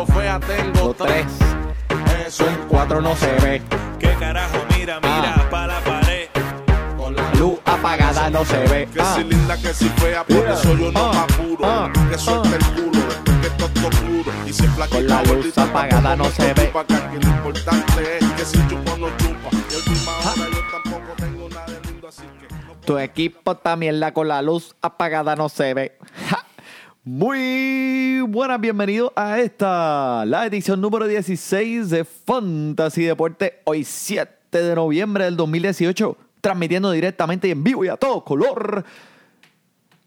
Yo fea tengo tres. Eso en Cuatro no se ve. ¿Qué carajo? Mira, mira, Ah. pa' la pared. con la Luz apagada no se ve. Que Ah. si linda, que si fea, por Yeah. eso yo no Ah. me apuro. Ah. Que suelta el culo, después que todo está puro. Y si flaquita, Con la luz gordita, apagada no se ve. Que lo importante es que si chupa no chupa. Y última hora yo tampoco tengo nada de lindo, así que no Tu equipo también la con la luz apagada no se ve. Ja. Muy buenas, bienvenidos a esta, la edición número 16 de Fantasy Deporte, hoy 7 de noviembre del 2018, transmitiendo directamente y en vivo y a todo color.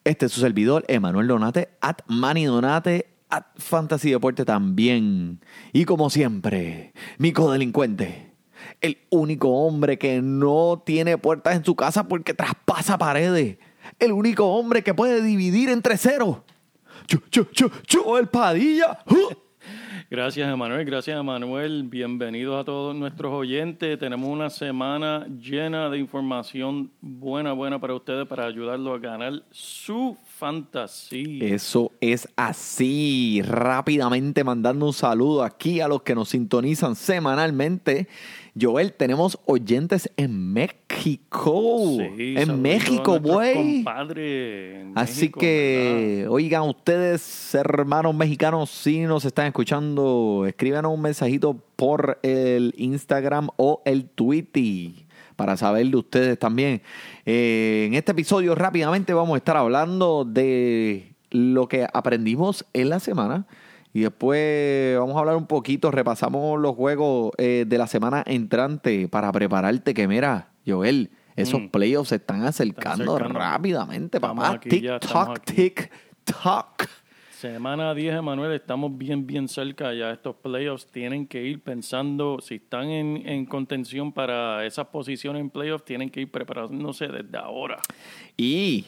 Este es su servidor, Emanuel Donate, at Manny Donate, at Fantasy Deporte también. Y como siempre, mi codelincuente, el único hombre que no tiene puertas en su casa porque traspasa paredes. El único hombre que puede dividir entre cero. Yo, yo, yo, yo, el Padilla. ¡Uh! Gracias, Emanuel. Gracias, Emanuel. Bienvenidos a todos nuestros oyentes. Tenemos una semana llena de información buena, buena para ustedes para ayudarlos a ganar su fantasía. Eso es así. Rápidamente mandando un saludo aquí a los que nos sintonizan semanalmente. Joel, tenemos oyentes en México. Sí, en México, güey. Así que, oigan, ustedes, hermanos mexicanos, si nos están escuchando, escríbanos un mensajito por el Instagram o el Twitter para saber de ustedes también. Eh, en este episodio rápidamente vamos a estar hablando de lo que aprendimos en la semana. Y después vamos a hablar un poquito, repasamos los juegos eh, de la semana entrante para prepararte que, mira, Joel, esos Mm. playoffs se están acercando, rápidamente, papá. Tic-toc, tic-toc. Semana 10, Emanuel, estamos bien, bien cerca ya. Estos playoffs tienen que ir pensando, si están en, en contención para esas posiciones en playoffs, tienen que ir preparándose desde ahora. Y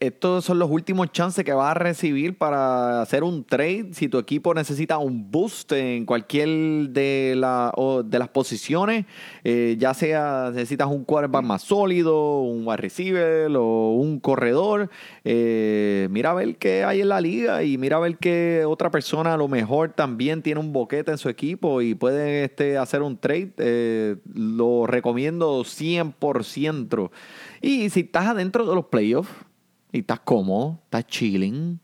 estos son los últimos chances que vas a recibir para hacer un trade si tu equipo necesita un boost en cualquier de, la, o de las posiciones, eh, ya sea necesitas un quarterback más sólido, un wide receiver o un corredor. eh, mira a ver qué hay en la liga y mira a ver que otra persona a lo mejor también tiene un boquete en su equipo y puede este, hacer un trade. eh, lo recomiendo 100%. Y si estás adentro de los playoffs y estás cómodo, estás chilling,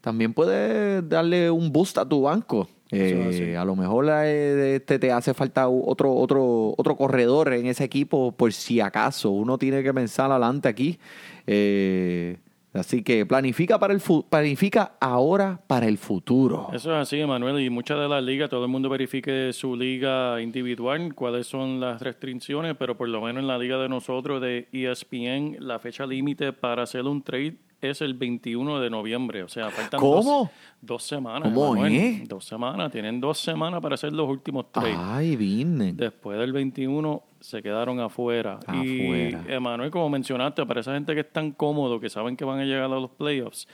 también puedes darle un boost a tu banco. Eh, a lo mejor eh, este, te hace falta otro, otro, otro corredor en ese equipo por si acaso. Uno tiene que pensar adelante aquí. Eh, así que planifica para el planifica ahora para el futuro. Eso es así, Emanuel, y muchas de las ligas, todo el mundo verifique su liga individual, cuáles son las restricciones, pero por lo menos en la liga de nosotros de ESPN, la fecha límite para hacer un trade es el 21 de noviembre, o sea, faltan ¿Cómo? Dos, dos semanas. ¿Cómo Emanuel. es? Dos semanas, tienen dos semanas para hacer los últimos trades. Ay, vine. Después del 21 se quedaron afuera. Afuera. Y Emanuel, como mencionaste, para esa gente que es tan cómodo, que saben que van a llegar a los playoffs,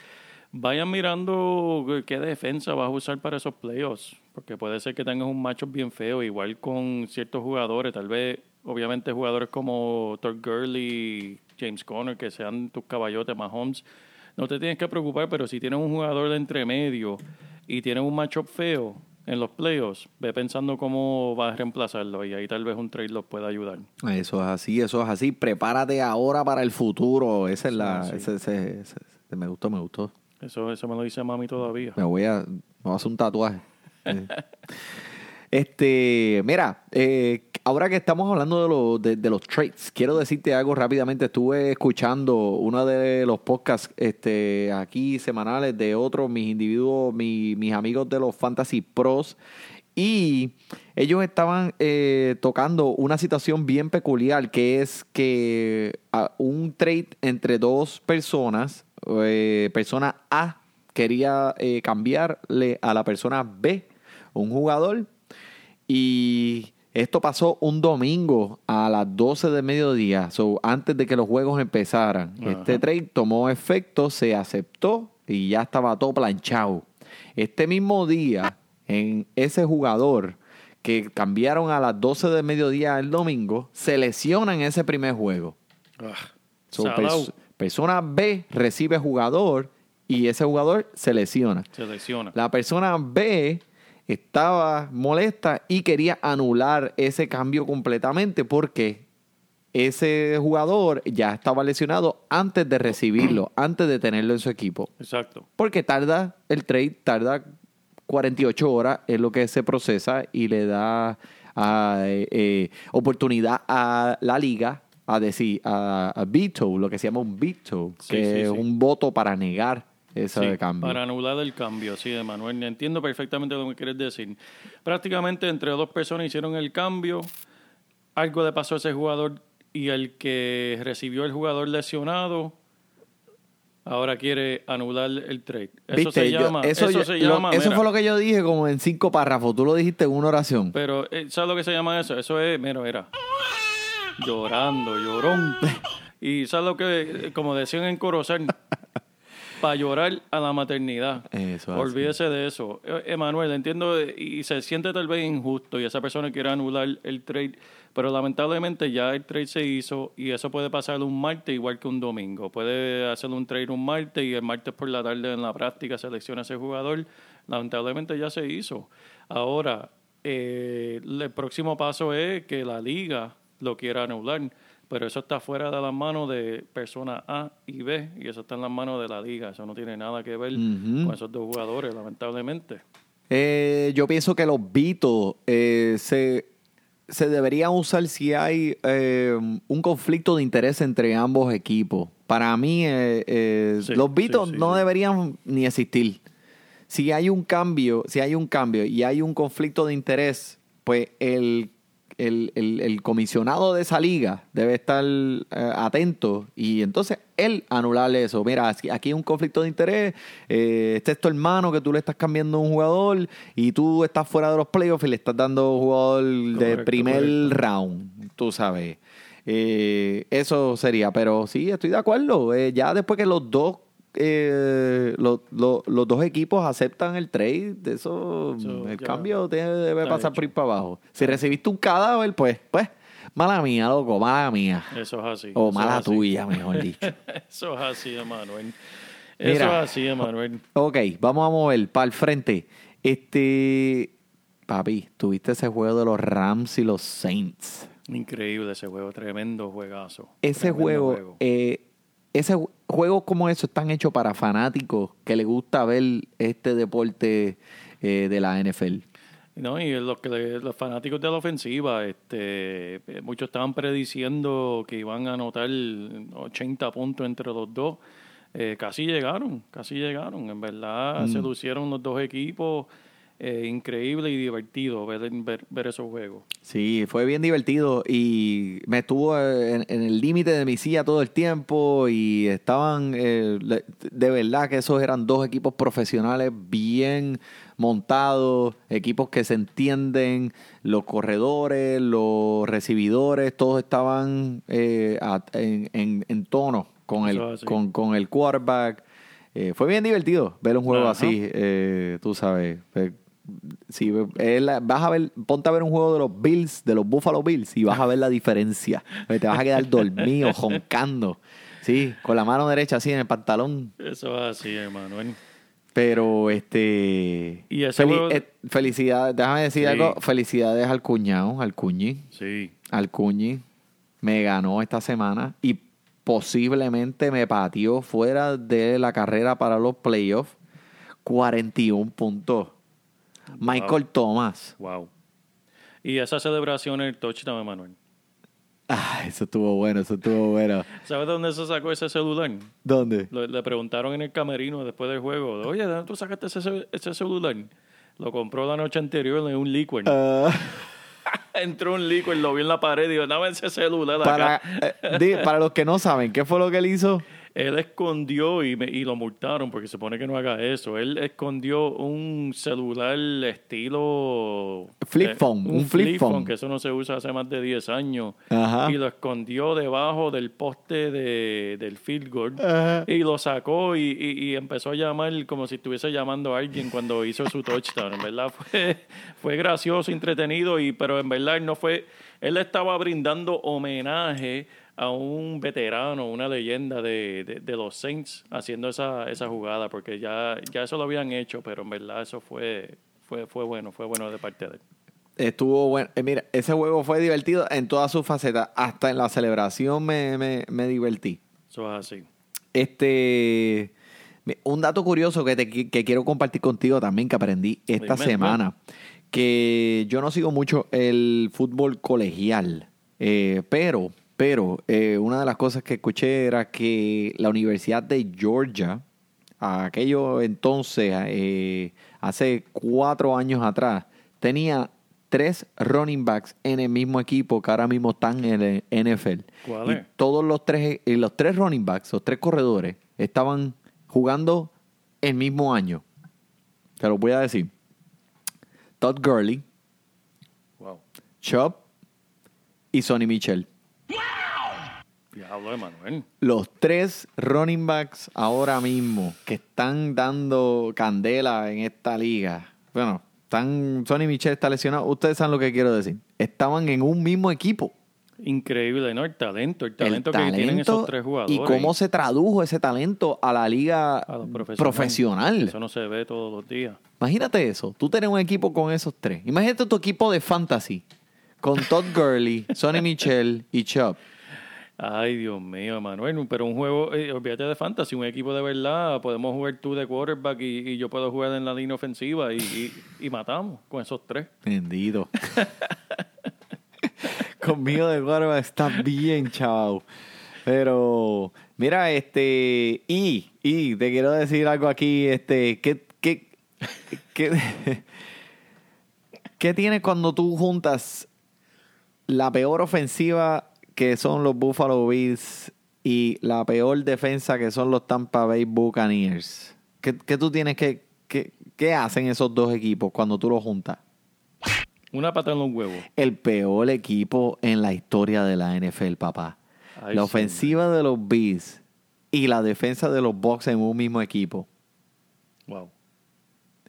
vayan mirando qué defensa vas a usar para esos playoffs. Porque puede ser que tengas un macho bien feo, igual con ciertos jugadores. Tal vez, obviamente, jugadores como Todd Gurley, James Conner, que sean tus caballotes, Mahomes. No te tienes que preocupar, pero si tienes un jugador de entre medio y tienes un matchup feo en los playoffs, ve pensando cómo vas a reemplazarlo y ahí tal vez un trade los pueda ayudar. Eso es así, eso es así. Prepárate ahora para el futuro. Esa es la. Sí, sí. ese- ese- ese- ese- me gustó, me gustó. Eso, eso me lo dice mami todavía. Me voy a, me voy a hacer un tatuaje. Este, mira, eh, ahora que estamos hablando de, los de, los trades, quiero decirte algo rápidamente. Estuve escuchando uno de los podcasts este, aquí semanales de otros, mis individuos, mi- mis amigos de los Fantasy Pros, Y ellos estaban eh, tocando una situación bien peculiar, que es que ah, un trade entre dos personas, eh, persona A quería eh, cambiarle a la persona B un jugador y esto pasó un domingo a las 12 de mediodía, so, antes de que los juegos empezaran. Ajá. Este trade tomó efecto, se aceptó y ya estaba todo planchado. Este mismo día, en ese jugador que cambiaron a las 12 de mediodía el domingo, se lesiona en ese primer juego. Ah, So, salao. pers- persona B recibe jugador y ese jugador se lesiona. se lesiona. La persona B estaba molesta y quería anular ese cambio completamente porque ese jugador ya estaba lesionado antes de recibirlo, antes de tenerlo en su equipo. Exacto. Porque tarda, el trade tarda 48 horas, es lo que se procesa y le da ah, eh, eh, oportunidad a la liga a decir, a, a veto, lo que se llama un veto, Sí, que sí, es sí. un voto para negar ese Sí, cambio. Para anular el cambio, sí, Emanuel. Entiendo perfectamente lo que quieres decir. Prácticamente entre dos personas hicieron el cambio. Algo le pasó a ese jugador y el que recibió el jugador lesionado ahora quiere anular el trade. Eso ¿Viste? se Yo- llama. eso Eso, yo- se lo- llama. eso fue lo que yo dije como en cinco párrafos. Tú lo dijiste en una oración. Pero, eh, ¿sabes lo que se llama eso? Eso es, mira, mira. Llorando, llorón. Y ¿sabes lo que, eh, como decían en Corozal, para llorar a la maternidad? Eso es Olvídese de eso. Eh, Emanuel, entiendo eh, y se siente tal vez injusto y esa persona quiere anular el trade, pero lamentablemente ya el trade se hizo y eso puede pasar un martes igual que un domingo. Puede hacer un trade un martes y el martes por la tarde en la práctica selecciona a ese jugador. Lamentablemente ya se hizo. Ahora, eh, el próximo paso es que la liga lo quiera anular. Pero eso está fuera de las manos de personas A y B y eso está en las manos de la liga. Eso no tiene nada que ver con esos dos jugadores, lamentablemente. Eh, yo pienso que los Beatles eh, se, se deberían usar si hay eh, un conflicto de interés entre ambos equipos. Para mí, eh, eh, Sí, los Beatles sí, sí, no deberían ni existir. Si hay un cambio, si hay un cambio y hay un conflicto de interés, pues el, el, el- el comisionado de esa liga debe estar eh, atento y entonces él anularle eso. Mira, aquí hay un conflicto de interés, eh, este es tu hermano que tú le estás cambiando un jugador y tú estás fuera de los playoffs y le estás dando un jugador de primer correcto. round, tú sabes. Eh, eso sería, pero sí, estoy de acuerdo. Eh, ya después que los dos eh, los, los- los dos equipos aceptan el trade, de eso, el cambio te debe pasar hecho. por ir para abajo. Si recibiste un cadáver, pues, pues, mala mía, loco, mala mía. Eso es así. O mala así. tuya, mejor dicho. Eso es así, Emanuel. Eso Mira. es así, Emanuel. ok, vamos a mover para el frente. Este, papi, tuviste ese juego de los Rams y los Saints. Increíble ese juego, tremendo juegazo. Ese Tremendo juego, eh, ese juegos como esos están hechos para fanáticos que les gusta ver este deporte eh, de la NFL. No, y los, que los fanáticos de la ofensiva, este, eh, muchos estaban prediciendo que iban a anotar 80 puntos entre los dos. Eh, casi llegaron, casi llegaron. En verdad, se lucieron los dos equipos. Eh, increíble y divertido ver, ver, ver esos juegos. Sí, fue bien divertido y me estuvo eh, en, en el límite de mi silla todo el tiempo y estaban, eh, de verdad que esos eran dos equipos profesionales bien montados, equipos que se entienden, los corredores, los recibidores, todos estaban eh, en, en- en tono con el, con, con el quarterback. Eh, fue bien divertido ver un juego Ajá. así, eh, tú sabes. Si es la- vas a ver, ponte a ver un juego de los Bills, de los Buffalo Bills, y vas a ver la diferencia. Te vas a quedar dormido, joncando. Sí, con la mano derecha así en el pantalón. Eso es así, Emanuel. Pero este. Y juego- eh, felicidades, déjame decir Sí. algo. Felicidades al cuñado, al cuñi. Sí. Al cuñi. Me ganó esta semana y posiblemente me pateó fuera de la carrera para los playoffs. 41 puntos. Michael Thomas. Wow. Y esa celebración en el touchdown, Emanuel. Ah, eso estuvo bueno, eso estuvo bueno. ¿Sabes de dónde se sacó ese celular? ¿Dónde? Le preguntaron en el camerino después del juego, oye, ¿de dónde tú sacaste ese, ce- ese celular? Lo compró la noche anterior en un liquid. Ah, Entró un liquid, lo vi en la pared y dijo, dame ese celular acá. para, eh, para los que no saben, ¿qué fue lo que él hizo? Él escondió y, me- y lo multaron porque se supone que no haga eso. Él escondió un celular estilo... Flip eh, phone, un flip phone. que eso no se usa hace más de 10 años. Ajá. Y lo escondió debajo del poste de, del field goal. Ajá. Y lo sacó y, y- y empezó a llamar como si estuviese llamando a alguien cuando hizo su touchdown. En verdad fue, fue gracioso, entretenido, y, pero en verdad él no fue... Él estaba brindando homenaje a un veterano, una leyenda de, de- de los Saints haciendo esa, esa jugada, porque ya, ya eso lo habían hecho, pero en verdad eso fue, fue, fue bueno, fue bueno de parte de él. Estuvo bueno. Eh, mira, ese juego fue divertido en todas sus facetas. Hasta en la celebración me, me, me divertí. Eso es así. Este, un dato curioso que, te, que quiero compartir contigo también que aprendí esta Dime, semana, que yo no sigo mucho el fútbol colegial, eh, pero, pero eh, una de las cosas que escuché era que la Universidad de Georgia, aquello entonces, eh, hace cuatro años atrás, tenía tres running backs en el mismo equipo que ahora mismo están en el NFL. ¿Cuál Y todos los tres, y los tres running backs, los tres corredores, estaban jugando el mismo año. Te lo voy a decir. Todd Gurley, Wow. Chubb y Sonny Michel. Diablo, Emanuel. Los tres running backs ahora mismo que están dando candela en esta liga. Bueno, están, Sonny Michel está lesionado. Ustedes saben lo que quiero decir. Estaban en un mismo equipo. Increíble, ¿no? El talento, el talento, el que tienen esos tres jugadores. y cómo se tradujo ese talento a la liga A profesionales. profesional. Eso no se ve todos los días. Imagínate eso, tú tienes un equipo con esos tres. Imagínate tu equipo de fantasy con Todd Gurley, Sonny Michel y Chubb. Ay, Dios mío, Emanuel. Pero un juego, eh, olvídate de fantasy, un equipo de verdad. Podemos jugar tú de quarterback y, y yo puedo jugar en la línea ofensiva y, y- y matamos con esos tres. Vendido. Conmigo de Guarba está bien, chaval. Pero, mira, este, y, y te quiero decir algo aquí, este, ¿qué, qué, qué, qué tienes cuando tú juntas la peor ofensiva que son los Buffalo Bills y la peor defensa que son los Tampa Bay Buccaneers? ¿Qué, qué tú tienes que, qué hacen esos dos equipos cuando tú los juntas? Una pata en los huevos. el peor equipo en la historia de la NFL, papá. Ay, la sí, ofensiva de los Bees y la defensa de los Bucks en un mismo equipo. Wow.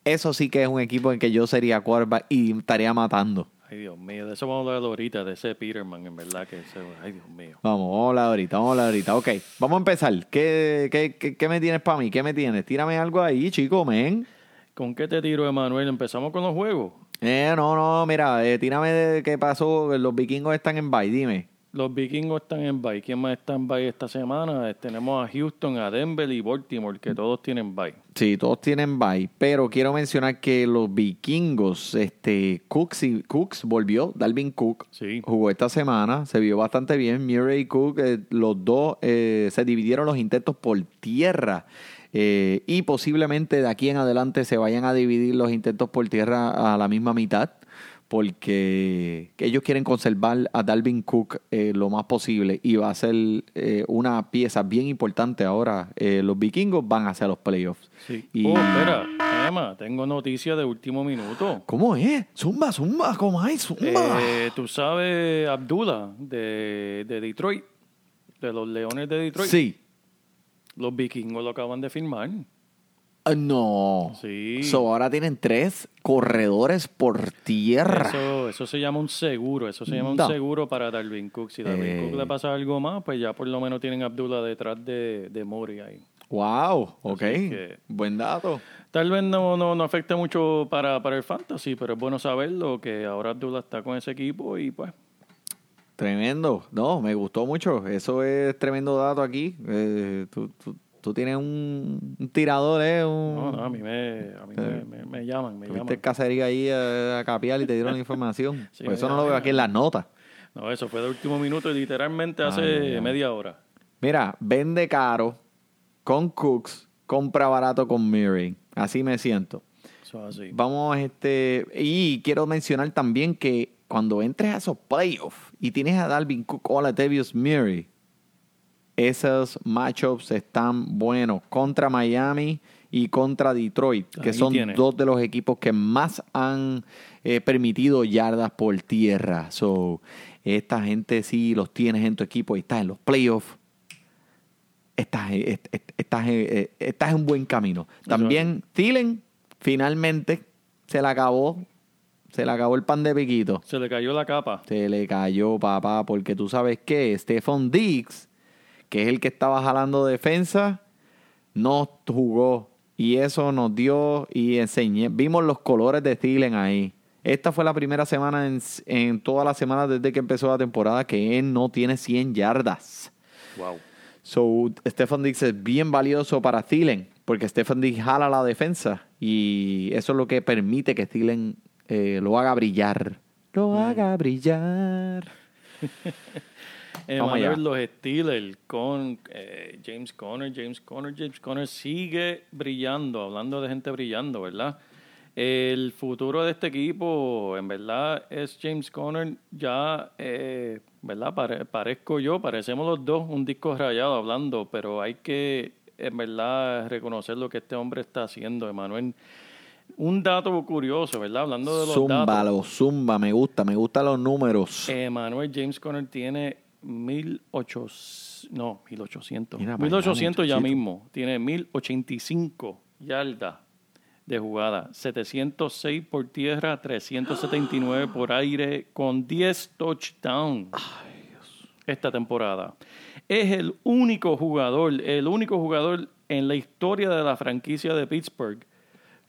Eso sí que es un equipo en que yo sería quarterback y estaría matando. Ay, Dios mío. De eso vamos a hablar ahorita, de ese Peterman, en verdad que ese... Ay, Dios mío. Vamos, vamos a hablar ahorita, vamos a hablar ahorita. Ok, vamos a empezar. ¿Qué, qué, qué, qué me tienes para mí? ¿Qué me tienes? Tírame algo ahí, chico, men. ¿Con qué te tiro, Emanuel? ¿Empezamos con los juegos? Eh, no, no, mira, eh, tírame de qué pasó. Los vikingos están en bye, dime. Los vikingos están en bye. ¿Quién más está en bye esta semana? Eh, Tenemos a Houston, a Denver y Baltimore, que todos tienen bye. Sí, todos tienen bye, pero quiero mencionar que los vikingos, este, Cooks, y, Cooks volvió, Dalvin Cook Sí. jugó esta semana, se vio bastante bien, Murray y Cook, eh, los dos eh, se dividieron los intentos por tierra eh, y posiblemente de aquí en adelante se vayan a dividir los intentos por tierra a la misma mitad porque ellos quieren conservar a Dalvin Cook eh, lo más posible y va a ser eh, una pieza bien importante ahora. Eh, los vikingos van hacia los playoffs. Sí. Y- Oh, espera, Emma, tengo noticia de último minuto. ¿Cómo es? Zumba, zumba, ¿cómo hay? Zumba. Eh, Tú sabes, Abdullah, de, de Detroit, de los Leones de Detroit. sí. Los vikingos lo acaban de firmar. Ah, no. Sí. So, ahora tienen tres corredores por tierra. Eso, eso se llama un seguro, eso se llama No. un seguro para Dalvin Cook. Si Dalvin Eh. Cook le pasa algo más, pues ya por lo menos tienen a Abdullah detrás de, de Mori ahí. Wow, ok. que- Buen dato. Tal vez no, no, no afecte mucho para, para el fantasy, pero es bueno saberlo que ahora Abdullah está con ese equipo y pues Tremendo. No, me gustó mucho. Eso es tremendo dato aquí. Eh, tú, tú- tú tienes un, un tirador, ¿eh? Un, no, no, a mí me, a mí me, me- me llaman, me llaman. cacería ahí a, a capiar y te dieron la información. Sí, Por eso me no lo veo aquí en las notas. No, eso fue de último minuto y literalmente hace Ay, media hora. Mira, vende caro con Cooks, compra barato con Murray. Así me siento. Eso es así. Vamos, este, y quiero mencionar también que cuando entres a esos playoffs y tienes a Dalvin Cook o a Latavius Murray, esos matchups están buenos contra Miami y contra Detroit, que Ahí son tiene. dos de los equipos que más han eh, permitido yardas por tierra. So, esta gente sí los tienes en tu equipo y estás en los playoffs. Estás, est- est- estás, eh, estás en un buen camino. También Thielen finalmente se le acabó, se le acabó el pan de piquito. Se le cayó la capa. Se le cayó, papá, porque tú sabes que Stephon Diggs, que es el que estaba jalando defensa, no jugó. Y eso nos dio y enseñé. Vimos los colores de Thielen ahí. Esta fue la primera semana en, en todas las semanas desde que empezó la temporada que él no tiene 100 yardas. Wow. So, Stefan Diggs es bien valioso para Thielen, porque Stefan Diggs jala la defensa y eso es lo que permite que Thielen eh, lo haga brillar. Lo haga brillar. Vamos allá. Los Steelers con eh, James Conner, James Conner, James Conner sigue brillando, hablando de gente brillando, ¿verdad? El futuro de este equipo, en verdad, es James Conner. Ya, eh, ¿verdad? Pare- parezco yo, parecemos los dos un disco rayado hablando, pero hay que, en verdad, reconocer lo que este hombre está haciendo, Emanuel. Un dato curioso, ¿verdad? Hablando de los datos. Zúmbalo, zumba, me gusta, me gustan los números. Emanuel James Conner tiene 1800, no, 1800. Mira para allá, 1800 ya mismo. Tiene 1085 yardas de jugada, 706 por tierra, 379 por aire, con 10 touchdowns esta temporada. Es el único jugador, el único jugador en la historia de la franquicia de Pittsburgh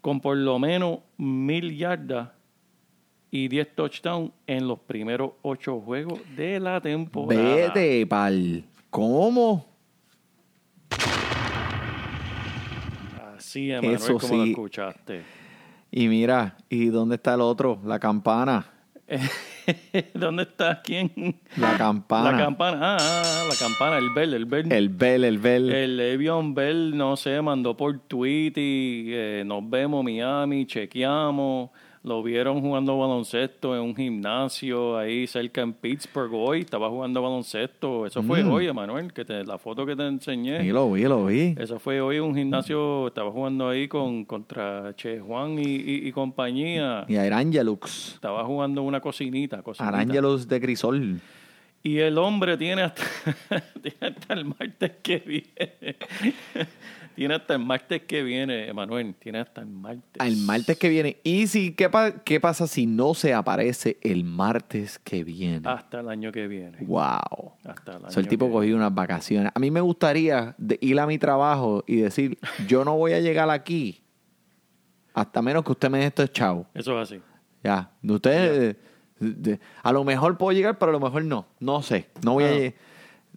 con por lo menos mil yardas y 10 touchdowns en los primeros ocho juegos de la temporada. Vete, pal. ¿Cómo? Así, Emanuel, Eso como lo sí. escuchaste. Y mira, ¿y dónde está el otro? La campana. ¿Dónde está quién? La campana. La campana. Ah, ah, la campana, el Bell, el Bell. El Bell, el Bell. El Le'Veon Bell, no sé, mandó por tweet y eh, nos vemos Miami, chequeamos. Lo vieron jugando baloncesto en un gimnasio ahí cerca en Pittsburgh hoy. Estaba jugando baloncesto. Eso fue Mm. hoy, Emanuel, que te- la foto que te enseñé. Sí, lo vi, lo vi. Eso fue hoy un gimnasio. Estaba jugando ahí con contra Che Juan y, y- y compañía. Y Arangelux. Estaba jugando una cocinita. cocinita. Arangelux de Crisol. Y el hombre tiene hasta, tiene hasta el martes que viene. Tiene hasta el martes que viene, Emanuel. Tiene hasta el martes. El martes que viene. ¿Y si, qué, pa- qué pasa si no se aparece el martes que viene? Hasta el año que viene. Wow. Hasta el año So, el tipo cogió unas vacaciones. A mí me gustaría de ir a mi trabajo y decir, yo no voy a llegar aquí hasta menos que usted me dé esto chavo. Eso es así. Ya. Usted, de- a lo mejor puedo llegar, pero a lo mejor no. No sé. No voy a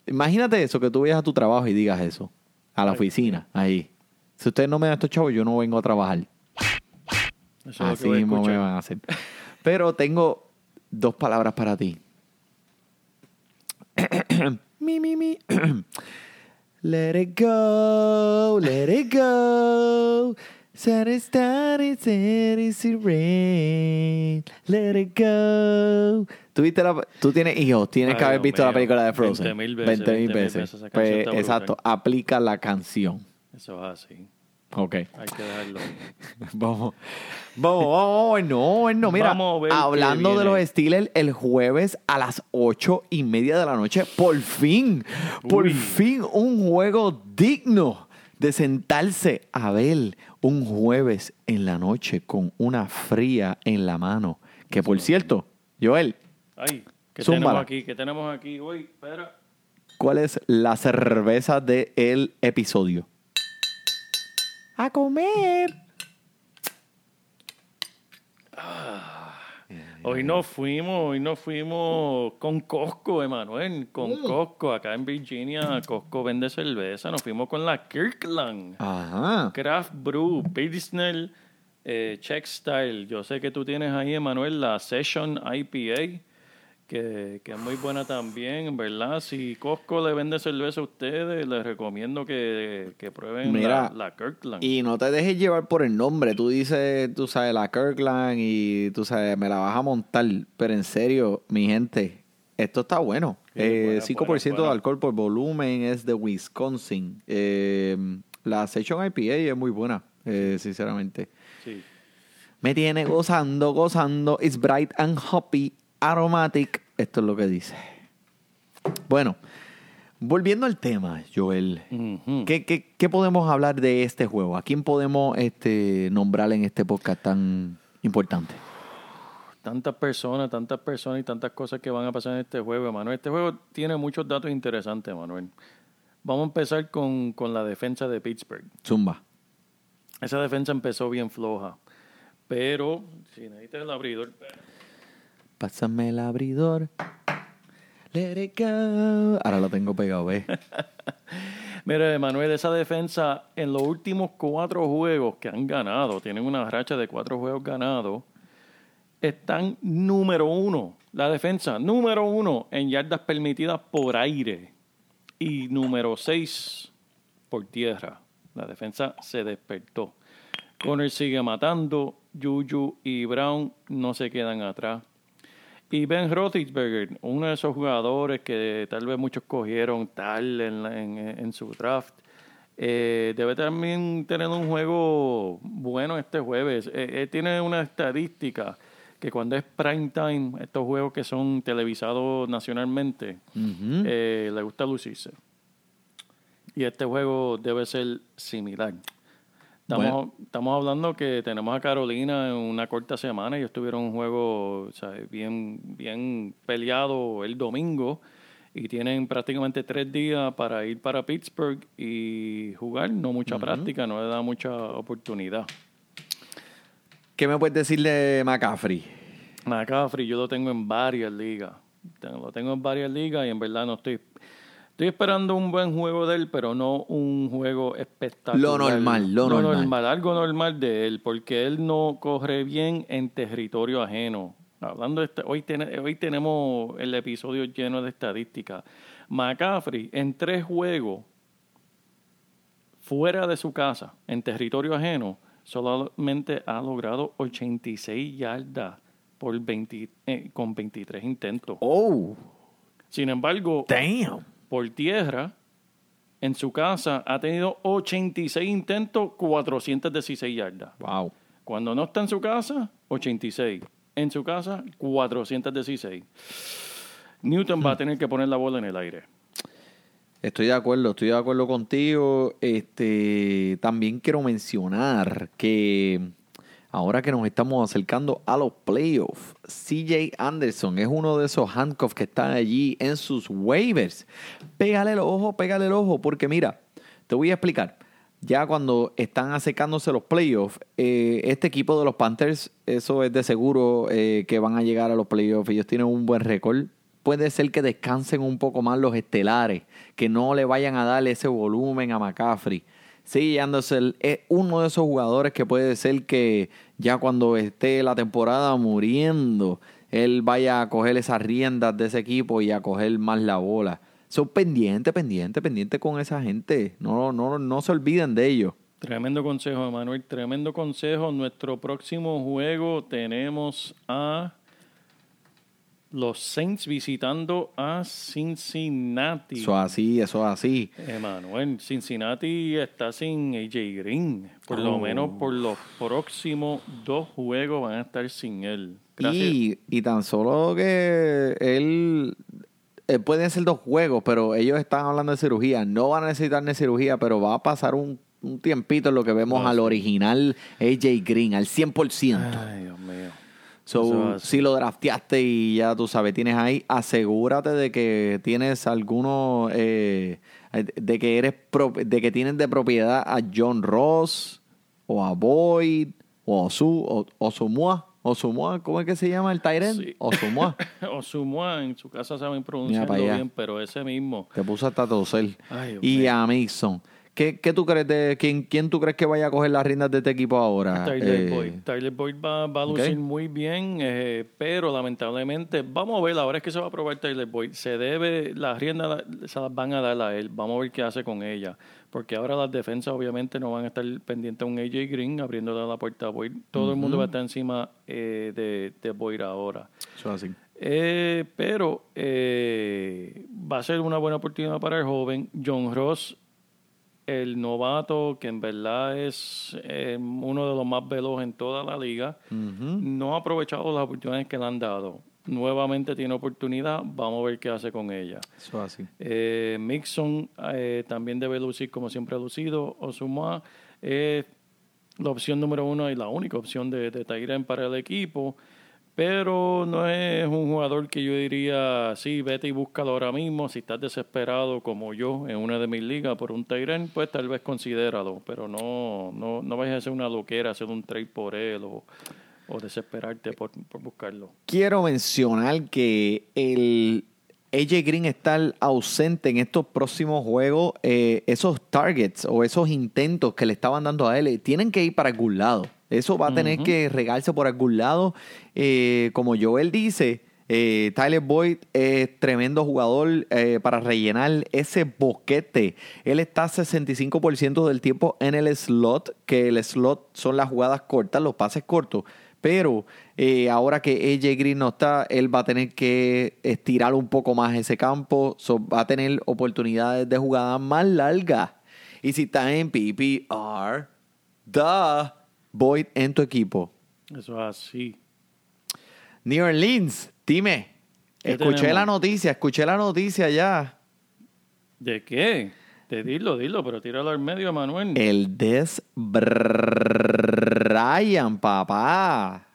Imagínate eso, que tú vayas a tu trabajo y digas eso. A la oficina, ahí. Si usted no me da estos chavos, yo no vengo a trabajar. Eso Así mismo me van a hacer. Pero tengo dos palabras para ti. mi, mi, mi. let it go, let it go. Set it it's in, it's in rain. Let it go. ¿Tú, viste la, tú tienes hijos, tienes que haber Dios visto la película de Frozen. 20,000 veces, 20,000 20,000 veces. veces. Esa canción Pues, está exacto, aplica la canción. Eso es así. Ok. Hay que dejarlo. Vamos, vamos, vamos, no, no, mira, Vamos hablando de los Steelers, el jueves a las ocho y media de la noche, por fin, por fin un juego digno de sentarse a ver un jueves en la noche con una fría en la mano. Que por cierto, Joel, Ay, ¿qué Zúmbala. tenemos aquí? ¿Qué tenemos aquí? Uy, espera. ¿cuál es la cerveza del episodio? A comer. Hoy nos fuimos, hoy nos fuimos con Costco, Emanuel, con Mm. Costco. Acá en Virginia, Costco vende cerveza. Nos fuimos con la Kirkland. Ajá. Craft Brew, Pilsner, eh, Czech Style. Yo sé que tú tienes ahí, Emanuel, la Session IPA. Que, que es muy buena también, ¿verdad? Si Costco le vende cerveza a ustedes, les recomiendo que, que prueben Mira, la, la Kirkland. Y no te dejes llevar por el nombre. Tú dices, tú sabes, la Kirkland y tú sabes, me la vas a montar. Pero en serio, mi gente, esto está bueno. Sí, Eh, buena, 5% buena, de alcohol por volumen es de Wisconsin. Eh, la Session IPA es muy buena, eh, sinceramente. Sí. Me tiene gozando, gozando. It's bright and hoppy, aromatic. Esto es lo que dice. Bueno, volviendo al tema, Joel. ¿Qué, qué, qué podemos hablar de este juego? ¿A quién podemos este, nombrar en este podcast tan importante? Tantas personas, tantas personas y tantas cosas que van a pasar en este juego, Manuel. Este juego tiene muchos datos interesantes, Manuel. Vamos a empezar con, con la defensa de Pittsburgh. Zumba. Esa defensa empezó bien floja. Pero, si necesitas el abridor, Pásame el abridor. Let it go. Ahora lo tengo pegado, ¿ves? Mire, Manuel, esa defensa en los últimos cuatro juegos que han ganado, tienen una racha de cuatro juegos ganados, están número uno. La defensa, número uno en yardas permitidas por aire y número seis por tierra. La defensa se despertó. Conner sigue matando, Juju y Brown no se quedan atrás. Y Ben Roethlisberger, uno de esos jugadores que tal vez muchos cogieron tal en, en- en su draft, eh, debe también tener un juego bueno este jueves. Eh, eh, tiene una estadística que cuando es prime time, estos juegos que son televisados nacionalmente, eh, le gusta lucirse. Y este juego debe ser similar. Estamos, Bueno. estamos hablando que tenemos a Carolina en una corta semana. Ellos tuvieron un juego o sea, bien, bien peleado el domingo y tienen prácticamente tres días para ir para Pittsburgh y jugar. No mucha práctica, no le da mucha oportunidad. ¿Qué me puedes decir de McCaffrey? McCaffrey yo lo tengo en varias ligas. Lo tengo en varias ligas y en verdad no estoy... Estoy esperando un buen juego de él, pero no un juego espectacular. Lo normal, lo normal. algo normal de él, porque él no corre bien en territorio ajeno. Hablando de este- hoy, tiene- hoy tenemos el episodio lleno de estadísticas. McCaffrey en tres juegos fuera de su casa, en territorio ajeno, solamente ha logrado 86 yardas por 20 eh, con 23 intentos. Oh, Sin embargo, damn. Por tierra, en su casa, ha tenido 86 intentos, 416 yardas. Wow. Cuando no está en su casa, 86. En su casa, 416. Newton va a tener que poner la bola en el aire. Estoy de acuerdo, estoy de acuerdo contigo. Este, también quiero mencionar que ahora que nos estamos acercando a los playoffs, CJ Anderson es uno de esos handcuffs que están allí en sus waivers. Pégale el ojo, pégale el ojo, porque mira, te voy a explicar. Ya cuando están acercándose los playoffs, eh, este equipo de los Panthers, eso es de seguro eh, que van a llegar a los playoffs. Ellos tienen un buen récord. Puede ser que descansen un poco más los estelares, que no le vayan a dar ese volumen a McCaffrey. Sí, Anderson es uno de esos jugadores que puede ser que ya cuando esté la temporada muriendo, él vaya a coger esas riendas de ese equipo y a coger más la bola. Son pendiente, pendiente, pendiente con esa gente. No, no, no se olviden de ellos. Tremendo consejo, Emanuel. Tremendo consejo. Nuestro próximo juego tenemos a los Saints visitando a Cincinnati. Eso es así, eso es así. Emanuel, Cincinnati está sin AJ Green. Por lo Oh. menos por los próximos dos juegos van a estar sin él. Gracias. Y, y tan solo que él pueden ser dos juegos, pero ellos están hablando de cirugía. No van a necesitar de cirugía, pero va a pasar un, un tiempito en lo que vemos Oh, al sí. original AJ Green, al 100%. Ay, Dios mío. So, es si lo drafteaste y ya tú sabes, tienes ahí, asegúrate de que tienes alguno, eh, de que eres pro- de que tienes de propiedad a John Ross o a Boyd o a Osu, o Osumua, Osumua, ¿cómo es que se llama el Tyrant? Sí. Osumua. Osumua en su casa saben pronunciarlo bien, pero ese mismo. Te puso hasta toser. Ay, y a Mixon. ¿Qué, qué tú crees de quién, quién tú crees que vaya a coger las riendas de este equipo ahora? Tyler Eh, Boyd. Tyler Boyd va, va a lucir muy bien, eh, pero lamentablemente, vamos a ver, ahora es que se va a probar Tyler Boyd. Se debe, las riendas se las van a dar a él. Vamos a ver qué hace con ella. Porque ahora las defensas obviamente no van a estar pendientes a un AJ Green abriéndole la puerta a Boyd. Todo el mundo va a estar encima eh, de, de Boyd ahora. Eso así. Eh, pero eh, va a ser una buena oportunidad para el joven. John Ross, el novato, que en verdad es eh, uno de los más veloces en toda la liga, no ha aprovechado las oportunidades que le han dado. Nuevamente tiene oportunidad, vamos a ver qué hace con ella. Eso así. Eh, Mixon eh, también debe lucir como siempre ha lucido. Osuma es la opción número uno y la única opción de, de para el equipo. Pero no es un jugador que yo diría, sí, vete y búscalo ahora mismo. Si estás desesperado como yo en una de mis ligas por un Tyren, pues tal vez considéralo. Pero no, no, no vayas a hacer una loquera, hacer un trade por él o, o desesperarte por, por buscarlo. Quiero mencionar que el AJ Green estar ausente en estos próximos juegos, eh, esos targets o esos intentos que le estaban dando a él, eh, tienen que ir para algún lado. Eso va a tener que regarse por algún lado. Eh, como Joel dice, eh, Tyler Boyd es tremendo jugador eh, para rellenar ese boquete. Él está 65% del tiempo en el slot, que el slot son las jugadas cortas, los pases cortos. Pero eh, ahora que AJ Green no está, él va a tener que estirar un poco más ese campo. So, va a tener oportunidades de jugadas más largas. Y si está en PPR, da Boyd en tu equipo. Eso es así. New Orleans, dime. ¿Qué Escuché tenemos? la noticia, escuché la noticia ya. ¿De qué? De dilo, dilo, pero tíralo al medio, Manuel. El Des Bryant, papá.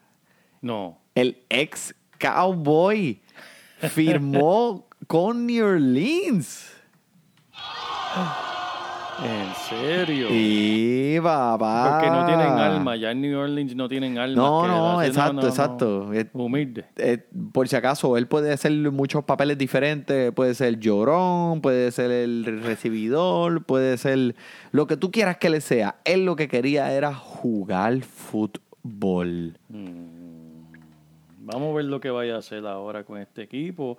No. El ex cowboy firmó con New Orleans. En serio. Y papá. Porque no tienen alma. Ya en New Orleans no tienen alma. No, no, exacto, exacto. Humilde. por si acaso, él puede hacer muchos papeles diferentes. Puede ser llorón, puede ser el recibidor, puede ser lo que tú quieras que le sea. Él lo que quería era jugar fútbol. Vamos a ver lo que vaya a hacer ahora con este equipo.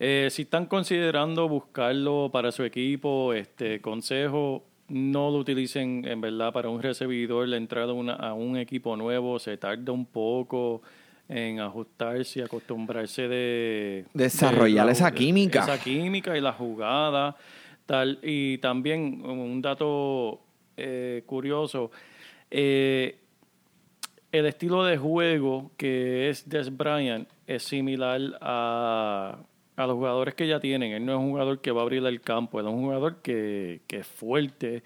Eh, si están considerando buscarlo para su equipo, este consejo, no lo utilicen en verdad para un recibidor. La entrada a, una- a un equipo nuevo se tarda un poco en ajustarse y acostumbrarse de Desarrollar la- esa química. esa química y la jugada tal y también un dato eh, curioso eh, el estilo de juego que es Des Bryant es similar a, a los jugadores que ya tienen. Él no es un jugador que va a abrir el campo, él es un jugador que, que es fuerte,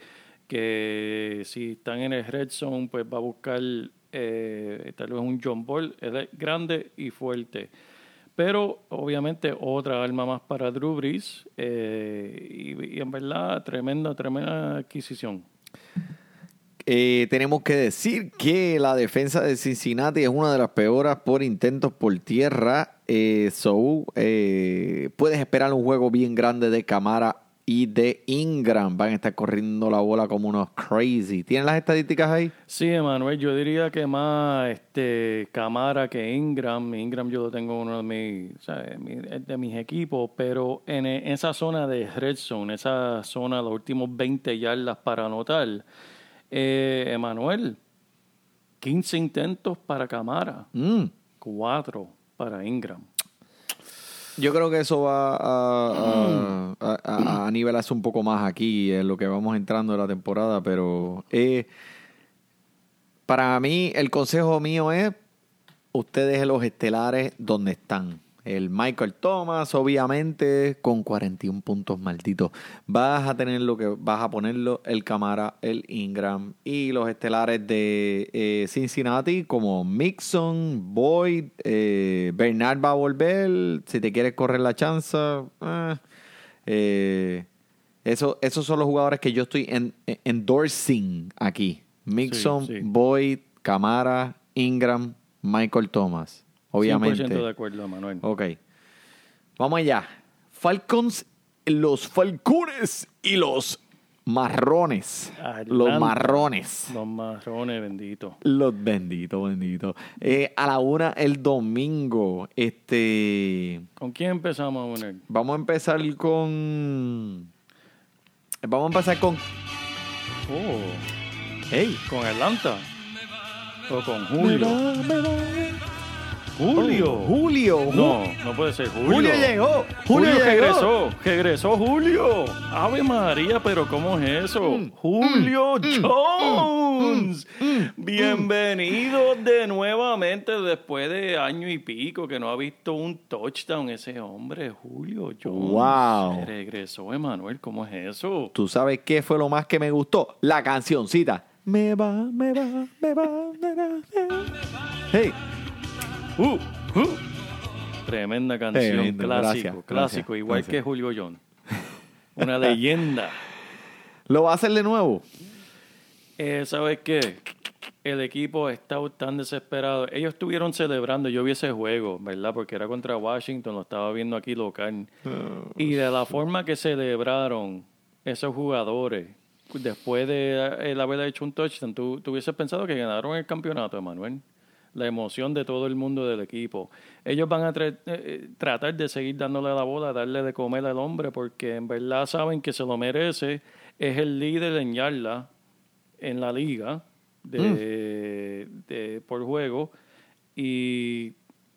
que si están en el red zone, pues va a buscar eh, tal vez un John Ball. Es grande y fuerte. Pero obviamente otra arma más para Drew eh, y, y en verdad tremenda, tremenda adquisición. Eh, tenemos que decir que la defensa de Cincinnati es una de las peores por intentos por tierra. Eh, so, eh, puedes esperar un juego bien grande de Camara y de Ingram. Van a estar corriendo la bola como unos crazy. ¿Tienen las estadísticas ahí? Sí, Emanuel, yo diría que más este Camara que Ingram. Ingram yo lo tengo en uno de mis, de mis equipos, pero en, e- esa zona de red zone, esa zona, los últimos 20 yardas para anotar, eh, Emanuel, 15 intentos para Camara, Mm. 4 para Ingram. Yo creo que eso va a, a, a- a- a nivelarse un poco más aquí en lo que vamos entrando en la temporada, pero eh, para mí el consejo mío es ustedes los estelares donde están. El Michael Thomas, obviamente, con 41 puntos malditos. Vas a tener lo que vas a ponerlo el Camara, el Ingram y los estelares de eh, Cincinnati como Mixon, Boyd, eh, Bernard va a volver. Si te quieres correr la chance, eh, eso, esos son los jugadores que yo estoy en, en- endorsing aquí. Mixon, Sí, sí. Boyd, Camara, Ingram, Michael Thomas. Obviamente. 100% de acuerdo, Emanuel. Ok. Vamos allá. Falcons, los Falcones y los marrones. Atlanta. Los marrones. Los marrones, bendito. Los benditos, benditos. Eh, a la una el domingo. Este. ¿Con quién empezamos poner? Vamos a empezar con. Vamos a empezar con. Oh, ¡Ey! ¿Con Atlanta? ¿O con Julio? Julio. Oh, Julio. No, no puede ser Julio. Julio llegó. Julio, Julio regresó. Regresó Julio. Ave María, pero ¿cómo es eso? Mm, Julio Jones. Bienvenido de nuevamente después de año y pico que no ha visto un touchdown ese hombre, Julio Jones. Wow. Regresó Emanuel, ¿cómo es eso? ¿Tú sabes qué fue lo más que me gustó? La cancioncita. Me va, me va, me va, me va, me va. Hey, Uh, uh. Tremenda canción, Tremendo, clásico, gracias, clásico, gracias, igual gracias. que Julio Jones. Una leyenda. ¿lo va a hacer de nuevo? Eh, ¿Sabes qué? El equipo está tan desesperado. Ellos estuvieron celebrando, yo vi ese juego, ¿verdad? Porque era contra Washington, lo estaba viendo aquí local. Y de la forma que celebraron esos jugadores, después de el haber hecho un touchdown, tú, tú hubieses pensado que ganaron el campeonato, Emanuel. La emoción de todo el mundo del equipo. Ellos van a tra- eh, tratar de seguir dándole la bola, darle de comer al hombre, porque en verdad saben que se lo merece. Es el líder en yarda en la liga de, de- por juego y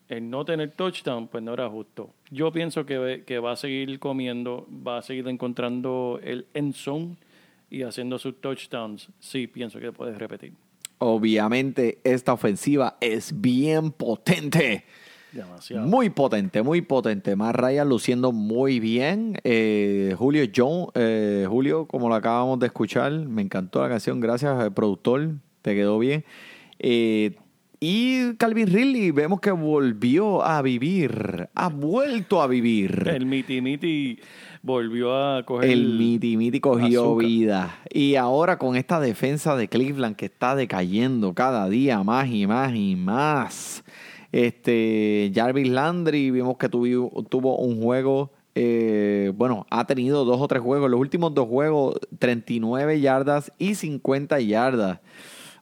el no tener touchdown pues no era justo. Yo pienso que, que va a seguir comiendo, va a seguir encontrando el end zone y haciendo sus touchdowns. Sí, pienso que puedes repetir. Obviamente, esta ofensiva es bien potente. Demasiado. Muy potente, muy potente. Más Ryan luciendo muy bien. Eh, Julio John, eh, Julio, como lo acabamos de escuchar, me encantó la canción. Gracias, eh, productor. Te quedó bien. Eh, y Calvin Ridley, vemos que volvió a vivir. Ha vuelto a vivir. El miti miti volvió a coger El miti miti cogió azúcar. vida. Y ahora con esta defensa de Cleveland que está decayendo cada día más y más y más. Este Jarvis Landry vimos que tuvo, tuvo un juego. eh, bueno, ha tenido dos o tres juegos. Los últimos dos juegos, 39 yardas y 50 yardas.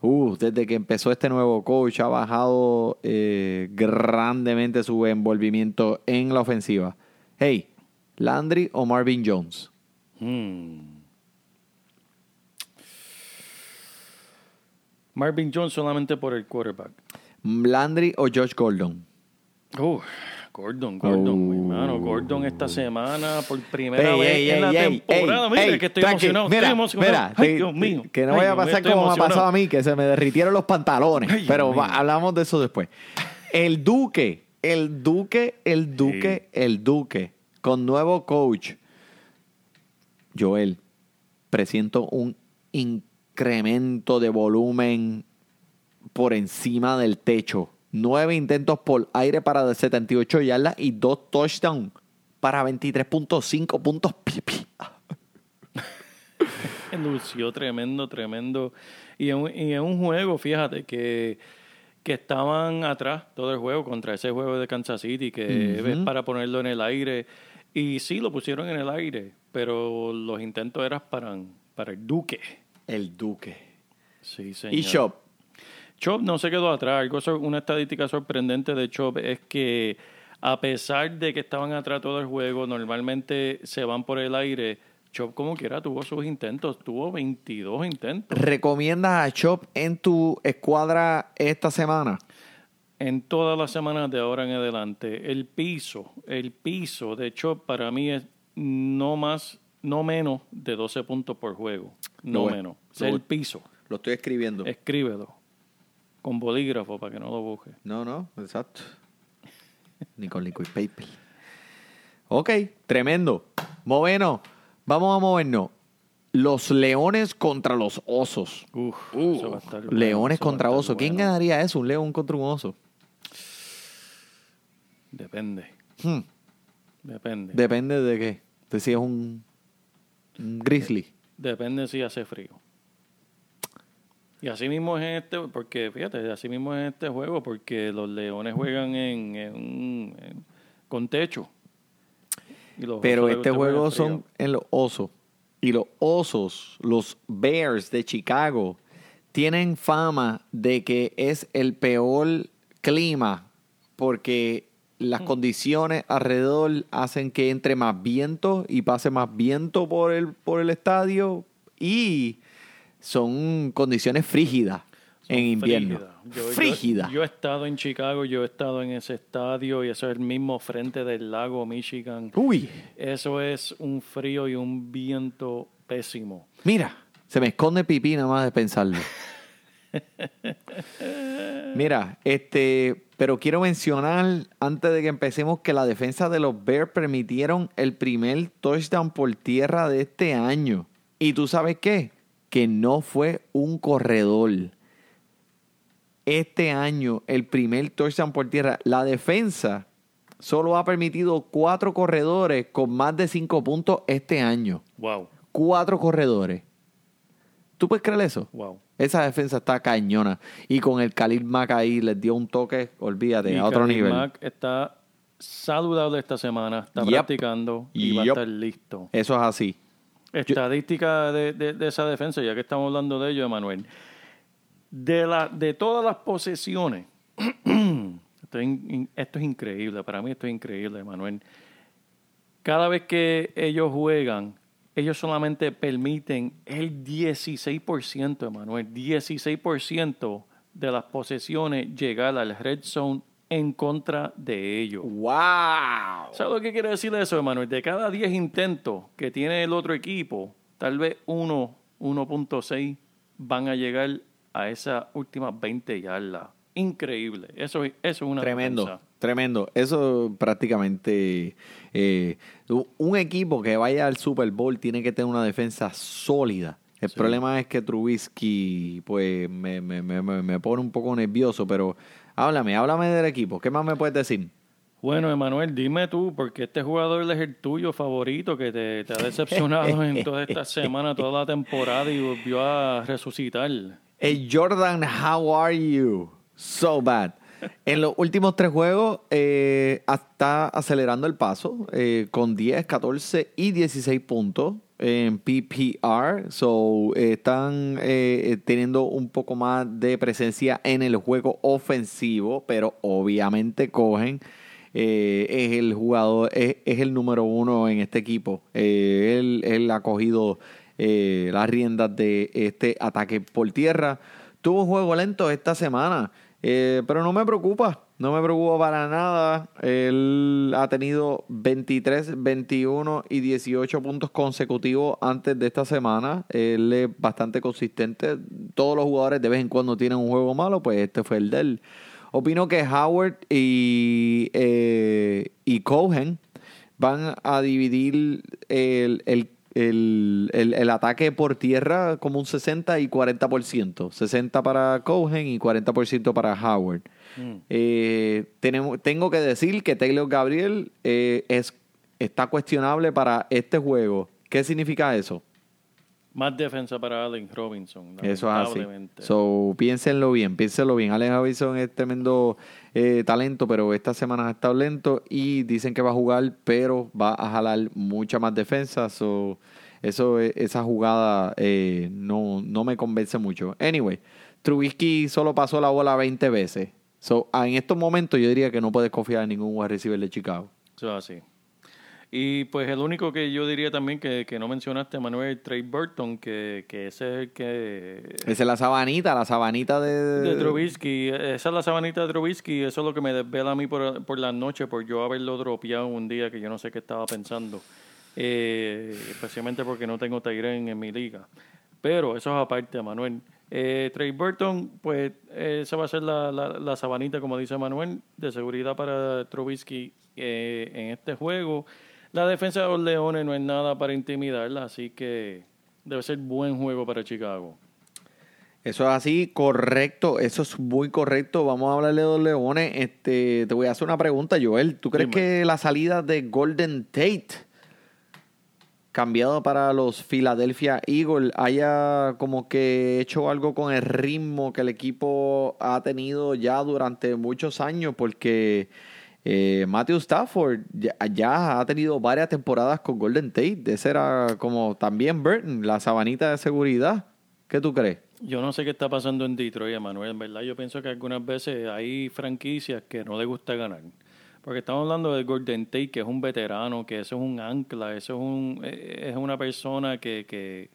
Uh, desde que empezó este nuevo coach ha bajado eh, grandemente su envolvimiento en la ofensiva. Hey, Landry o Marvin Jones. Hmm. Marvin Jones solamente por el quarterback. Landry o Josh Gordon. Uh, Gordon, Gordon, Oh. mi hermano. Gordon esta semana por primera Ey, vez ey, en la ey, temporada. mira que estoy emocionado. Mira, estoy emocionado. mira, Ay, te- Dios mío. que no Ay, vaya a pasar como me ha pasado a mí, que se me derritieron los pantalones. Ay, pero va- hablamos de eso después. El Duque, el Duque, el Duque, el Duque, con nuevo coach. Joel, presiento un incremento de volumen por encima del techo. Nueve intentos por aire para 78 yardas y dos touchdowns para 23.5 puntos. Pi, pi. Lució tremendo, tremendo. Y en, un- y en un juego, fíjate, que, que estaban atrás todo el juego contra ese juego de Kansas City, que es para ponerlo en el aire. Y sí, lo pusieron en el aire, pero los intentos eran para, para el Duque. El Duque. Sí, señor. Y Shop. Chop no se quedó atrás. Algo una estadística sorprendente de Chop es que a pesar de que estaban atrás todo el juego, normalmente se van por el aire. Chop como quiera tuvo sus intentos, tuvo 22 intentos. ¿Recomiendas a Chop en tu escuadra esta semana? En todas las semanas de ahora en adelante, el piso, el piso de Chop para mí es no más, no menos de 12 puntos por juego. No menos. Es lo el piso. Lo estoy escribiendo. Escríbelo. Con bolígrafo para que no lo busque. No, no, exacto. Ni con liquid paper. Ok, tremendo. Moveno, vamos a movernos. Los leones contra los osos. Uf, eso va a estar bueno, leones contra osos. ¿Quién bueno. ganaría eso? Un león contra un oso. Depende. Hmm, Depende. Depende de qué. De si es un, un grizzly. Depende si hace frío. Y así mismo es en este, porque fíjate, así mismo es en este juego, porque los leones juegan en, en un- en- con techo. Y los Pero este juego son en los osos. y los Osos, los Bears de Chicago, tienen fama de que es el peor clima porque las condiciones alrededor hacen que entre más viento y pase más viento por el, por el estadio y son condiciones frígidas en invierno. Frígida. Yo-. Yo, he estado en Chicago, yo he estado en ese estadio y eso es el mismo frente del lago Michigan. Uy, Eso es un frío y un viento pésimo. mira, se me esconde pipí nada más de pensarlo. Mira, este, pero quiero mencionar antes de que empecemos que la defensa de los Bears permitieron el primer touchdown por tierra de este año. ¿Y tú sabes qué? Que no fue un corredor. Este año, el primer touchdown por tierra, la defensa solo ha permitido cuatro corredores con más de cinco puntos este año. Wow, Cuatro corredores. ¿Tú puedes creer eso? wow. Esa defensa está cañona. Y con el Khalil Mack ahí les dio un toque, olvídate, Y a otro Khalil nivel. Mack está saludable esta semana, está Yep. practicando y va a estar listo. Eso es así. Estadística de, de- de esa defensa, ya que estamos hablando de ello, Emanuel. De, la, de todas las posesiones, esto, es esto es increíble, para mí esto es increíble, Emanuel. Cada vez que ellos juegan, ellos solamente permiten el 16%, Emanuel, 16% de las posesiones llegar al red zone en contra de ellos. ¡Wow! ¿Sabes lo que quiere decir eso, Emanuel? De cada 10 intentos que tiene el otro equipo, tal vez 1, 1.6 van a llegar a esas últimas 20 yardas. Increíble. Eso, eso es una Tremendo, defensa. Tremendo. Eso prácticamente. eh, un equipo que vaya al Super Bowl tiene que tener una defensa sólida. El Sí. problema es que Trubisky, pues, me, me, me, me- pone un poco nervioso, pero háblame, háblame del equipo. ¿Qué más me puedes decir? Bueno, Emanuel, dime tú, porque este jugador es el tuyo favorito que te, te ha decepcionado en toda esta semana, toda la temporada y volvió a resucitar. Hey Jordan, how are you? So bad. En los últimos tres juegos eh, está acelerando el paso eh, con 10, 14 y 16 puntos en PPR. So eh, están eh, teniendo un poco más de presencia en el juego ofensivo, pero obviamente cogen. eh, es el jugador, es, el número uno en este equipo. Eh, él, él ha cogido eh, las riendas de este ataque por tierra. Tuvo un juego lento esta semana, eh, pero no me preocupa, no me preocupa para nada. Él ha tenido 23, 21 y 18 puntos consecutivos antes de esta semana. Él es bastante consistente. Todos los jugadores de vez en cuando tienen un juego malo, pues este fue el de él. Opino que Howard y, eh, y Cohen van a dividir el, el, el, el- el ataque por tierra como un 60 y 40%. 60 para Cohen y 40% para Howard. Eh, tenemos, tengo que decir que Taylor Gabriel eh, es, está cuestionable para este juego. ¿Qué significa eso? Más defensa para Allen Robinson. Eso es así. So, piénsenlo bien, piénsenlo bien. Allen Robinson es tremendo eh, talento, pero esta semana ha estado lento y dicen que va a jugar, pero va a jalar mucha más defensa. So, eso, eh, esa jugada eh, no, no me convence mucho. Anyway, Trubisky solo pasó la bola 20 veces. So, en estos momentos yo diría que no puedes confiar en ningún wide receiver de Chicago. Eso. Y pues el único que yo diría también que, que no mencionaste, Manuel, Trey Burton, que, que ese es el que... Esa es la sabanita, la sabanita de... De Trubisky, esa es la sabanita de Trubisky, eso es lo que me desvela a mí por, por la noche, por yo haberlo dropeado un día que yo no sé qué estaba pensando, Eh, especialmente porque no tengo Tyren en mi liga. Pero eso es aparte, Manuel. Eh, Trey Burton, pues esa va a ser la, la, la sabanita, como dice Manuel, de seguridad para Trubisky eh, en este juego. La defensa de los Leones no es nada para intimidarla, así que debe ser buen juego para Chicago. Eso es así, correcto, eso es muy correcto. Vamos a hablarle de los leones. Este, te voy a hacer una pregunta, Joel. ¿Tú crees Dime. que la salida de Golden Tate, cambiado para los Philadelphia Eagles, haya como que hecho algo con el ritmo que el equipo ha tenido ya durante muchos años? Porque Eh, Matthew Stafford ya, ha tenido varias temporadas con Golden Tate. Ese era como también Burton, la sabanita de seguridad. ¿Qué tú crees? Yo no sé qué está pasando en Detroit, Manuel. En verdad, yo pienso que algunas veces hay franquicias que no les gusta ganar. Porque estamos hablando de Golden Tate, que es un veterano, que eso es un ancla, eso es, un, eh, es una persona que, que,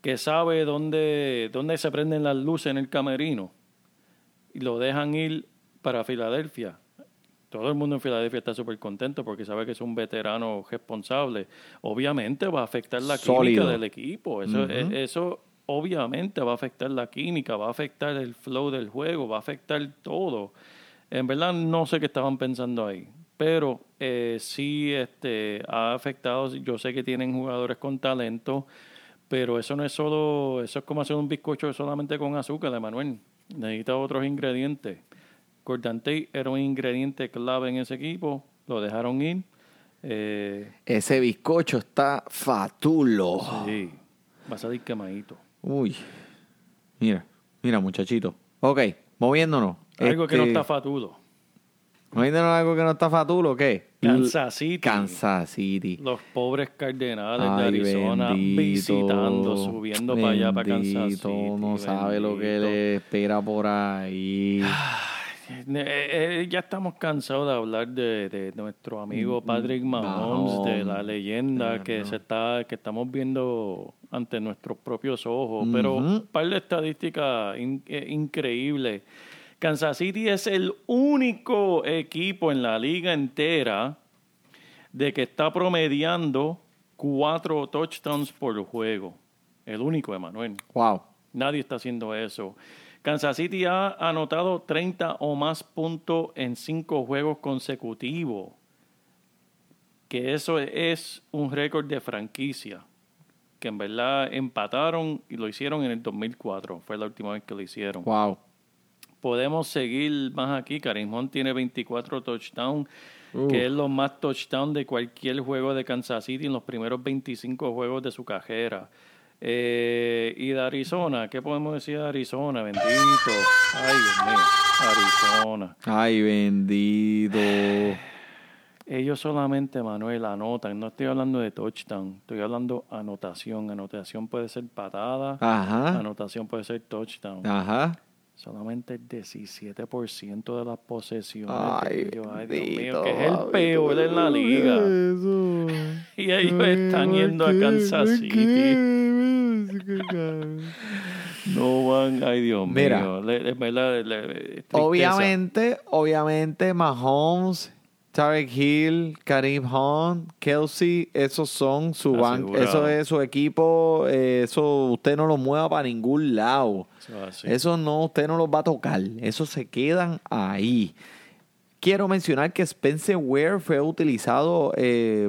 que sabe dónde, dónde se prenden las luces en el camerino. Y lo dejan ir para Filadelfia. Todo el mundo en Filadelfia está súper contento porque sabe que es un veterano responsable. Obviamente va a afectar la Sólido. química del equipo. Eso, eh, eso obviamente va a afectar la química, va a afectar el flow del juego, va a afectar todo. En verdad no sé qué estaban pensando ahí, pero eh, sí este, ha afectado. Yo sé que tienen jugadores con talento, pero eso no es solo, eso es como hacer un bizcocho solamente con azúcar, Emanuel. Necesita otros ingredientes. Gordon Tate era un ingrediente clave en ese equipo, lo dejaron ir. Eh, Ese bizcocho está fatulo. sí, va a salir quemadito. Uy. Mira, mira, muchachito. Ok, moviéndonos. Algo que no Este, está fatulo. Moviéndonos algo que no está fatulo, ¿o ¿qué? Kansas City. Kansas City. Los pobres Cardenales de Arizona bendito. visitando, subiendo para allá, para Kansas City. No sabe lo que le espera por ahí. Eh, eh, ya estamos cansados de hablar de, de nuestro amigo Patrick Mahomes, Mm, Mahomes. de la leyenda que se está, que estamos viendo ante nuestros propios ojos. Pero un par de estadísticas in- eh, increíbles. Kansas City es el único equipo en la liga entera de que está promediando cuatro touchdowns por juego. El único, Emanuel. Wow. Nadie está haciendo eso. Kansas City ha anotado 30 o más puntos en cinco juegos consecutivos. Que eso es un récord de franquicia. Que en verdad empataron y lo hicieron en el 2004. Fue la última vez que lo hicieron. Wow. Podemos seguir más aquí. Karim Hunt tiene 24 touchdowns, Uh. que es lo más touchdown de cualquier juego de Kansas City en los primeros 25 juegos de su carrera. Eh, y de Arizona, ¿qué podemos decir de Arizona? Bendito. Ay, Dios mío. Arizona. Ay, bendito. Ellos solamente, Manuel, anotan. No estoy hablando de touchdown. Estoy hablando anotación. Anotación puede ser patada. Ajá. Anotación puede ser touchdown. Ajá. Solamente el 17% de las posesiones. Ay, Dios mío, que es el peor en la liga. Eso. Y ellos están yendo a Kansas City. No van, ay Dios Mira. mío. Le- le- le-. Obviamente, obviamente, Mahomes, Tarek Hill, Karim Hunt, Kelsey, esos son su banco, eso es su equipo, eh, eso usted no lo mueva para ningún lado. Eso no, usted no los va a tocar, eso se quedan ahí. Quiero mencionar que Spencer Ware fue utilizado, eh,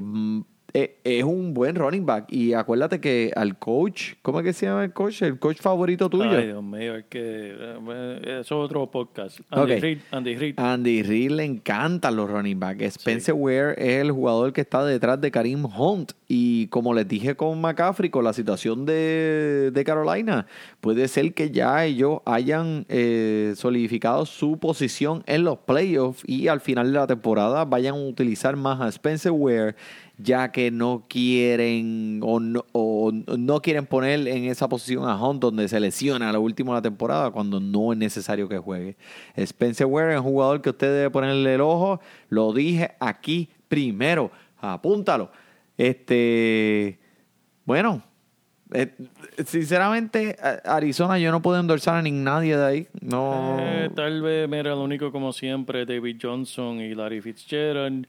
eh, es un buen running back y acuérdate que al coach, ¿cómo es que se llama el coach? El coach favorito tuyo. Ay, Dios mío, es que eh, eso es otro podcast. Andy Ok. Reid, Andy Reid. Andy Reid le encantan los running backs. Spencer Ware es el jugador que está detrás de Karim Hunt. Y como les dije con McCaffrey, con la situación de, de Carolina, puede ser que ya ellos hayan eh, solidificado su posición en los playoffs y al final de la temporada vayan a utilizar más a Spencer Ware ya que no quieren o no, o no quieren poner en esa posición a Hunt donde se lesiona a lo último de la temporada cuando no es necesario que juegue. Spencer Ware es un jugador que usted debe ponerle el ojo. Lo dije aquí primero. Apúntalo. Este, bueno, eh, sinceramente, Arizona yo no puedo endorsar a ni nadie de ahí. No. Eh, tal vez, mira, lo único como siempre, David Johnson y Larry Fitzgerald.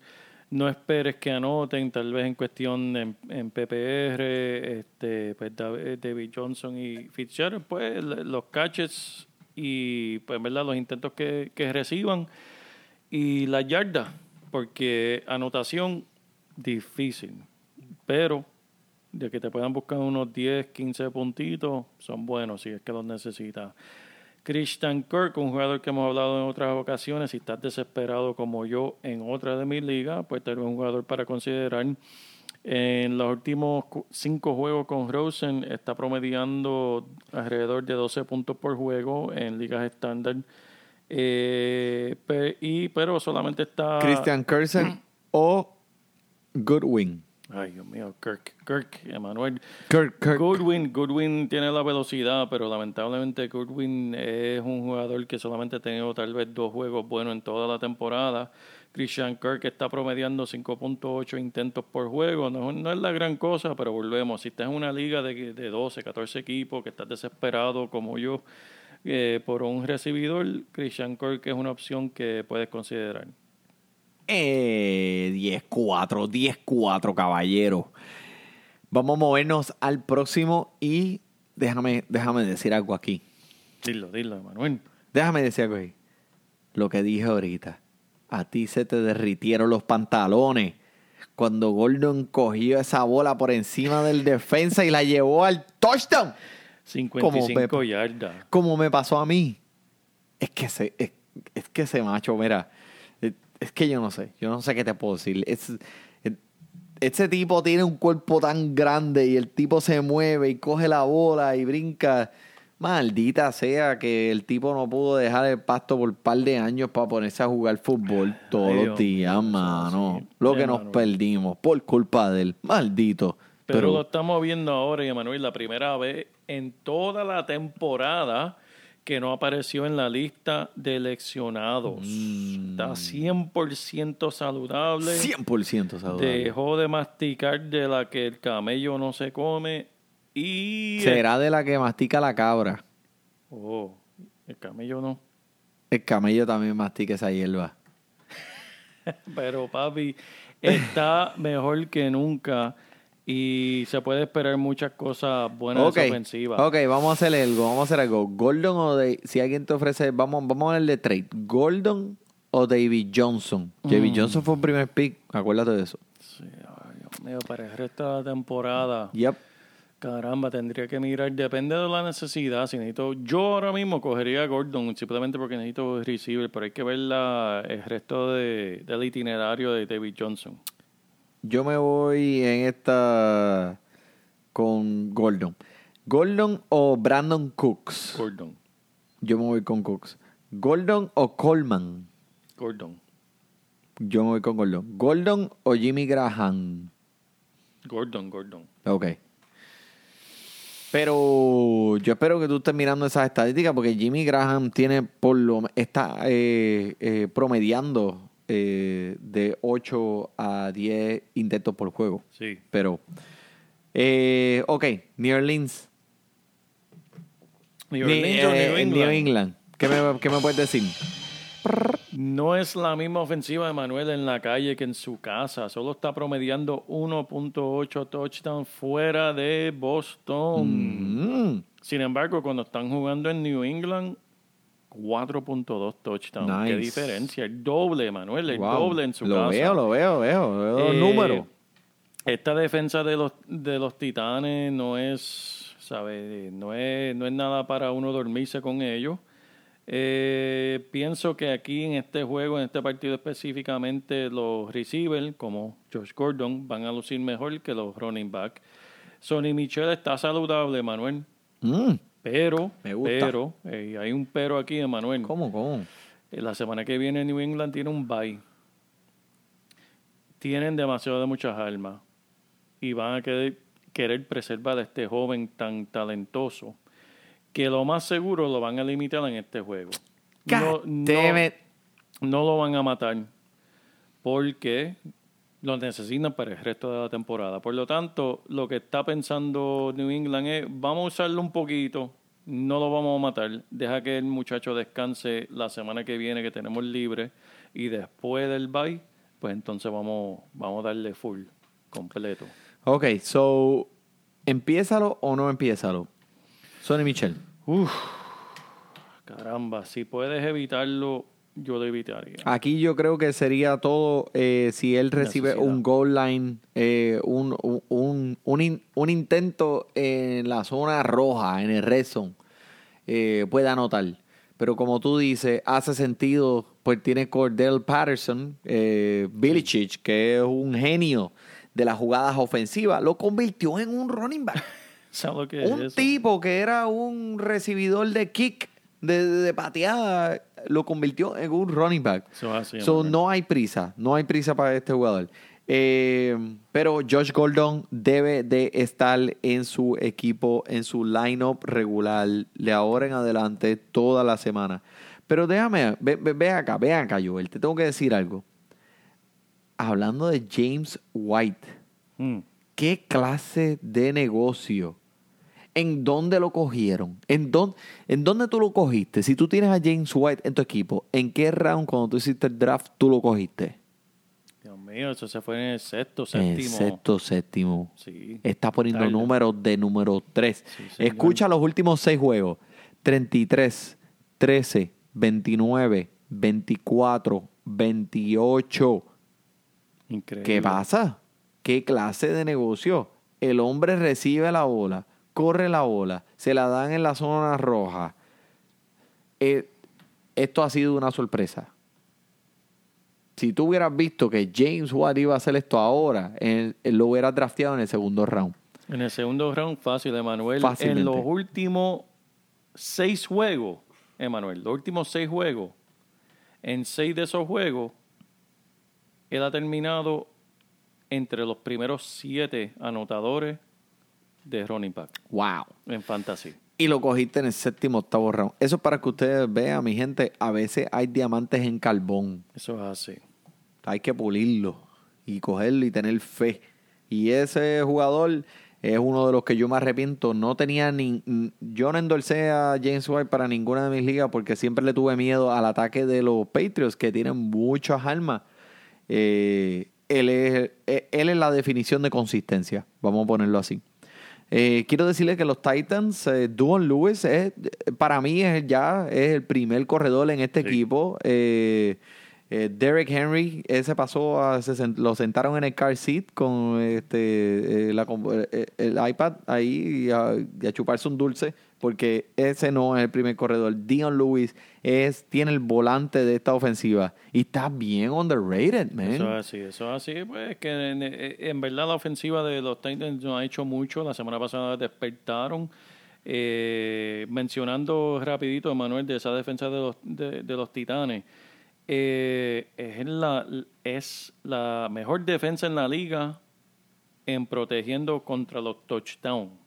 No esperes que anoten, tal vez en cuestión en, en PPR, este, pues Dav- David Johnson y Fitzgerald, pues los catches y pues verdad los intentos que, que reciban y la yarda, porque anotación difícil, pero de que te puedan buscar unos 10, 15 puntitos, son buenos si es que los necesitas. Christian Kirk, un jugador que hemos hablado en otras ocasiones, si estás desesperado como yo en otra de mis ligas, pues tal vez un jugador para considerar. En los últimos cinco juegos con Rosen está promediando alrededor de 12 puntos por juego en ligas estándar Eh, pero solamente está... Christian Kirsten o Goodwin. Ay, Dios mío, Kirk, Kirk, Emanuel. Kirk, Kirk. Goodwin, Goodwin tiene la velocidad, pero lamentablemente Goodwin es un jugador que solamente ha tenido tal vez dos juegos buenos en toda la temporada. Christian Kirk está promediando 5.8 intentos por juego. No, no es la gran cosa, pero volvemos. Si estás en una liga de, de 12, 14 equipos, que estás desesperado como yo eh, por un recibidor, Christian Kirk es una opción que puedes considerar. Eh, 10-4, 10-4, caballero. Vamos a movernos al próximo y déjame, déjame decir algo aquí. Dilo, dilo, Emanuel. Déjame decir algo ahí. Lo que dije ahorita. A ti se te derritieron los pantalones cuando Gordon cogió esa bola por encima del defensa y la llevó al touchdown. 55 Pepe. yardas. Como me pasó a mí. Es que ese, es, es que ese macho, mira, es, que yo no sé, yo no sé qué te puedo decir. Es, es- ese tipo tiene un cuerpo tan grande y el tipo se mueve y coge la bola y brinca. Maldita sea que el tipo no pudo dejar el pasto por un par de años para ponerse a jugar fútbol todos Ay, los días, mano. sí. Lo que nos perdimos por culpa de él. Maldito. Pero, Pero, lo estamos viendo ahora, y la primera vez en toda la temporada que no apareció en la lista de lesionados. Mm. Está 100% saludable. 100% saludable. Dejó de masticar de la que el camello no se come. Y. Será de la que mastica la cabra. Oh, el camello no. El camello también mastica esa hierba. Pero papi, está mejor que nunca. Y se puede esperar muchas cosas buenas Ok, de esa ofensiva. ok, vamos a hacer algo, vamos a hacer algo. Gordon o Dave, si alguien te ofrece, vamos, vamos a de trade. Gordon o David Johnson. David Mm. Johnson fue un primer pick, acuérdate de eso. Sí, ay, Dios mío, para el resto de la temporada. Yep. Caramba, tendría que mirar. Depende de la necesidad. Si necesito, yo ahora mismo cogería a Gordon simplemente porque necesito receiver, pero hay que ver la, el resto de, del itinerario de David Johnson. Yo me voy en esta con Gordon. Gordon o Brandon Cooks. Gordon. Yo me voy con Cooks. Gordon o Coleman. Gordon. Yo me voy con Gordon. Gordon o Jimmy Graham. Gordon, Gordon. Ok. Pero yo espero que tú estés mirando esas estadísticas porque Jimmy Graham tiene por lo está eh, eh, promediando eh, de 8 a 10 intentos por juego. Sí. Pero, eh, ok, New Orleans. New Ni- Orleans o eh, New en England. New England. ¿Qué me, qué me puedes decir? No es la misma ofensiva de Manuel en la calle que en su casa. Solo está promediando 1.8 touchdowns fuera de Boston. Mm, Sin embargo, cuando están jugando en New England, 4.2 touchdowns. Qué Nice. diferencia. El doble, Manuel, el wow. doble en su lo casa. veo, lo veo, veo. Veo los Eh, números. Esta defensa de los, de los Titanes no es, ¿sabe? No es, no es nada para uno dormirse con ellos. Eh, pienso que aquí en este juego, en este partido específicamente, los receivers, como Josh Gordon, van a lucir mejor que los running back. Sonny Michel está saludable, Manuel. Mm, Pero, Me gusta. pero, eh, hay un pero aquí, Manuel. ¿Cómo, cómo? Eh, La semana que viene New England tiene un bye. Tienen demasiado de muchas armas y van a querer, querer preservar a este joven tan talentoso que lo más seguro lo van a limitar en este juego. God damn it. no lo van a matar porque lo necesitan para el resto de la temporada. Por lo tanto, lo que está pensando New England es, vamos a usarlo un poquito, no lo vamos a matar, deja que el muchacho descanse la semana que viene que tenemos libre y después del bye, pues entonces vamos, vamos a darle full, completo. Ok, so, ¿empiézalo o no empiézalo? Sonny Michel. Caramba, si puedes evitarlo, yo lo evitaría. Aquí yo creo que sería todo eh, si él recibe Necesidad. un goal line, eh, un, un, un, un in- un intento en la zona roja, en el red zone, eh, puede anotar. Pero como tú dices, hace sentido, pues tiene Cordell Patterson, eh, Belichick, que es un genio de las jugadas ofensivas, lo convirtió en un running back. ¿Sabes lo que es un eso? tipo que era un recibidor de kick, de, de- de pateada, lo convirtió en un running back. So, no hay prisa, no hay prisa para este jugador. Eh, pero Josh Gordon debe de estar en su equipo, en su lineup regular, de ahora en adelante, toda la semana. Pero déjame, ve, ve- ve acá, ve acá, Joel, te tengo que decir algo. Hablando de James White, Mm. ¿qué clase de negocio? ¿En dónde lo cogieron? ¿En dónde, ¿En dónde tú lo cogiste? Si tú tienes a James White en tu equipo, ¿en qué round cuando tú hiciste el draft tú lo cogiste? Dios mío, eso se fue en el sexto, En séptimo. sexto, séptimo. Sí. Está poniendo números de número 3. Sí. Escucha los últimos seis juegos. 33, 13, 29, 24, 28. Increíble. ¿Qué pasa? ¿Qué clase de negocio? El hombre recibe la bola, corre la bola, se la dan en la zona roja. Eh, esto ha sido una sorpresa. Si tú hubieras visto que James Watt iba a hacer esto ahora, él, él lo hubiera drafteado en el segundo round. En el segundo round, fácil, Emanuel. En los últimos seis juegos, Emanuel, los últimos seis juegos, en seis de esos juegos, él ha terminado entre los primeros siete anotadores de running back ¡Wow! en fantasy. Y lo cogiste en el séptimo, octavo round. Eso es para que ustedes vean, mi gente, a veces hay diamantes en carbón. Eso es así. Hay que pulirlo y cogerlo y tener fe. Y ese jugador es uno de los que yo me arrepiento. No tenía ni. Yo no endorsé a James White para ninguna de mis ligas porque siempre le tuve miedo al ataque de los Patriots que tienen muchas armas. Eh, él, es, eh, él es la definición de consistencia. Vamos a ponerlo así. Eh, quiero decirle que los Titans, eh, Duon Lewis, es, para mí es ya es el primer corredor en este Sí. equipo. Eh, eh, Derek Henry, ese pasó, a, se sent- lo sentaron en el car seat con este eh, la eh, el iPad ahí y a, y a chuparse un dulce, porque ese no es el primer corredor. Dion Lewis es, tiene el volante de esta ofensiva y está bien underrated, man. Eso es así, eso es así. Pues que en, verdad la ofensiva de los Titans no ha hecho mucho. La semana pasada despertaron. Eh, mencionando rapidito, Manuel, de esa defensa de los, de, de los Titanes. eh, es, la, es la mejor defensa en la liga en protegiendo contra los touchdowns.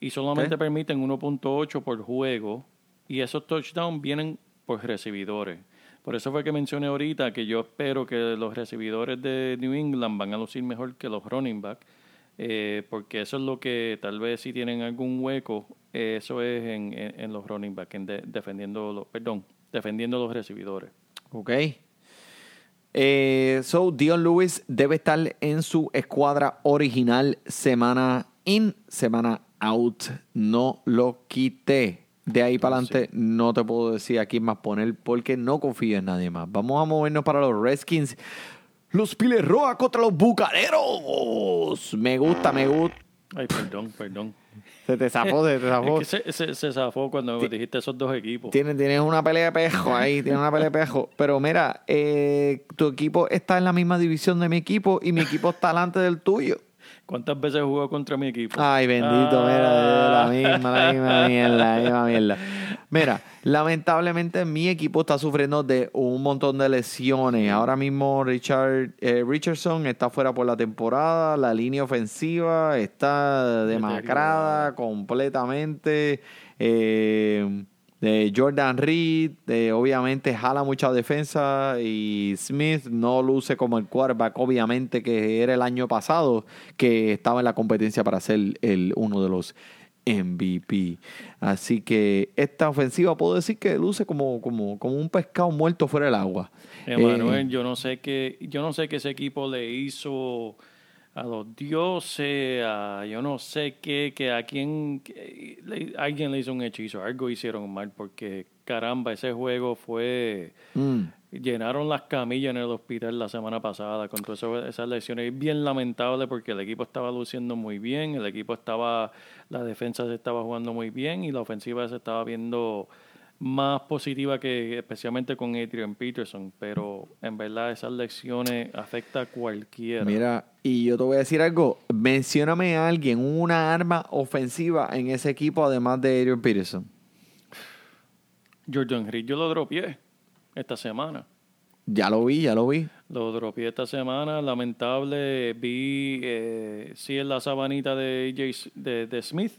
Y solamente permiten 1.8 por juego. Y esos touchdowns vienen por recibidores. Por eso fue que mencioné ahorita que yo espero que los recibidores de New England van a lucir mejor que los running back. eh, porque eso es lo que tal vez si tienen algún hueco, eh, eso es en, en- en los running back, en de- defendiendo los, perdón, defendiendo los recibidores. Ok. Eh, so, Dion Lewis debe estar en su escuadra original semana in, semana out. No lo quité. De ahí para adelante no te puedo decir a quién más poner porque no confío en nadie más. Vamos a movernos para los Redskins. Los Piles Rojas contra los Bucaneros. Me gusta, me gusta. Ay, perdón, perdón. Se te zafó, se te zafó. Es que se, se, se zafó cuando me dijiste esos dos equipos. Tienes, tienes una pelea de pejo ahí, tienes una pelea de pejo. Pero mira, eh, tu equipo está en la misma división de mi equipo y mi equipo está delante del tuyo. ¿Cuántas veces jugó contra mi equipo? Ay, bendito, mira, la misma, la misma mierda, la misma mierda. Mira, lamentablemente mi equipo está sufriendo de un montón de lesiones. Ahora mismo Richard eh, Richardson está fuera por la temporada, la línea ofensiva está demacrada completamente. Eh, de Jordan Reed, eh, obviamente jala mucha defensa y Smith no luce como el quarterback, obviamente que era el año pasado que estaba en la competencia para ser el, uno de los MVP. Así que esta ofensiva puedo decir que luce como, como, como un pescado muerto fuera del agua. Emanuel, Eh, yo no sé qué, yo no sé qué ese equipo le hizo a los dioses, a yo no sé qué, que a quién, que le- alguien le hizo un hechizo, algo hicieron mal, porque caramba, ese juego fue, mm, llenaron las camillas en el hospital la semana pasada con todas esas- esas lesiones. Es bien lamentable porque el equipo estaba luciendo muy bien, el equipo estaba, la defensa se estaba jugando muy bien y la ofensiva se estaba viendo más positiva que especialmente con Adrian Peterson, pero en verdad esas lecciones afecta a cualquiera. Mira, y yo te voy a decir algo. Mencióname a alguien, una arma ofensiva en ese equipo, además de Adrian Peterson. Jordan Reed yo lo dropié esta semana. Ya lo vi, ya lo vi. Lo dropié esta semana, lamentable. Vi, eh, sí, en la sabanita de, AJ de, de Smith,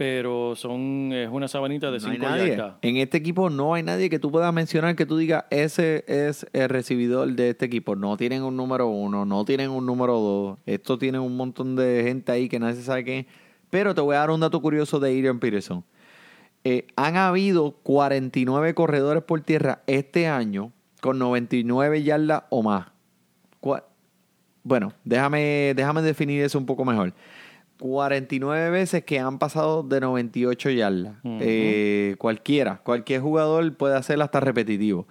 pero son es una sabanita de No hay 5 nadie. yardas. En este equipo no hay nadie que tú puedas mencionar que tú digas, ese es el recibidor de este equipo. No tienen un número uno, no tienen un número dos. Esto tienen un montón de gente ahí que nadie sabe qué. Pero te voy a dar un dato curioso de Adrian Peterson. Eh, han habido 49 corredores por tierra este año con 99 yardas o más. Bueno, déjame, déjame definir eso un poco mejor. 49 veces que han pasado de 98 yardas. Eh, cualquiera, cualquier jugador puede hacerlo hasta repetitivo.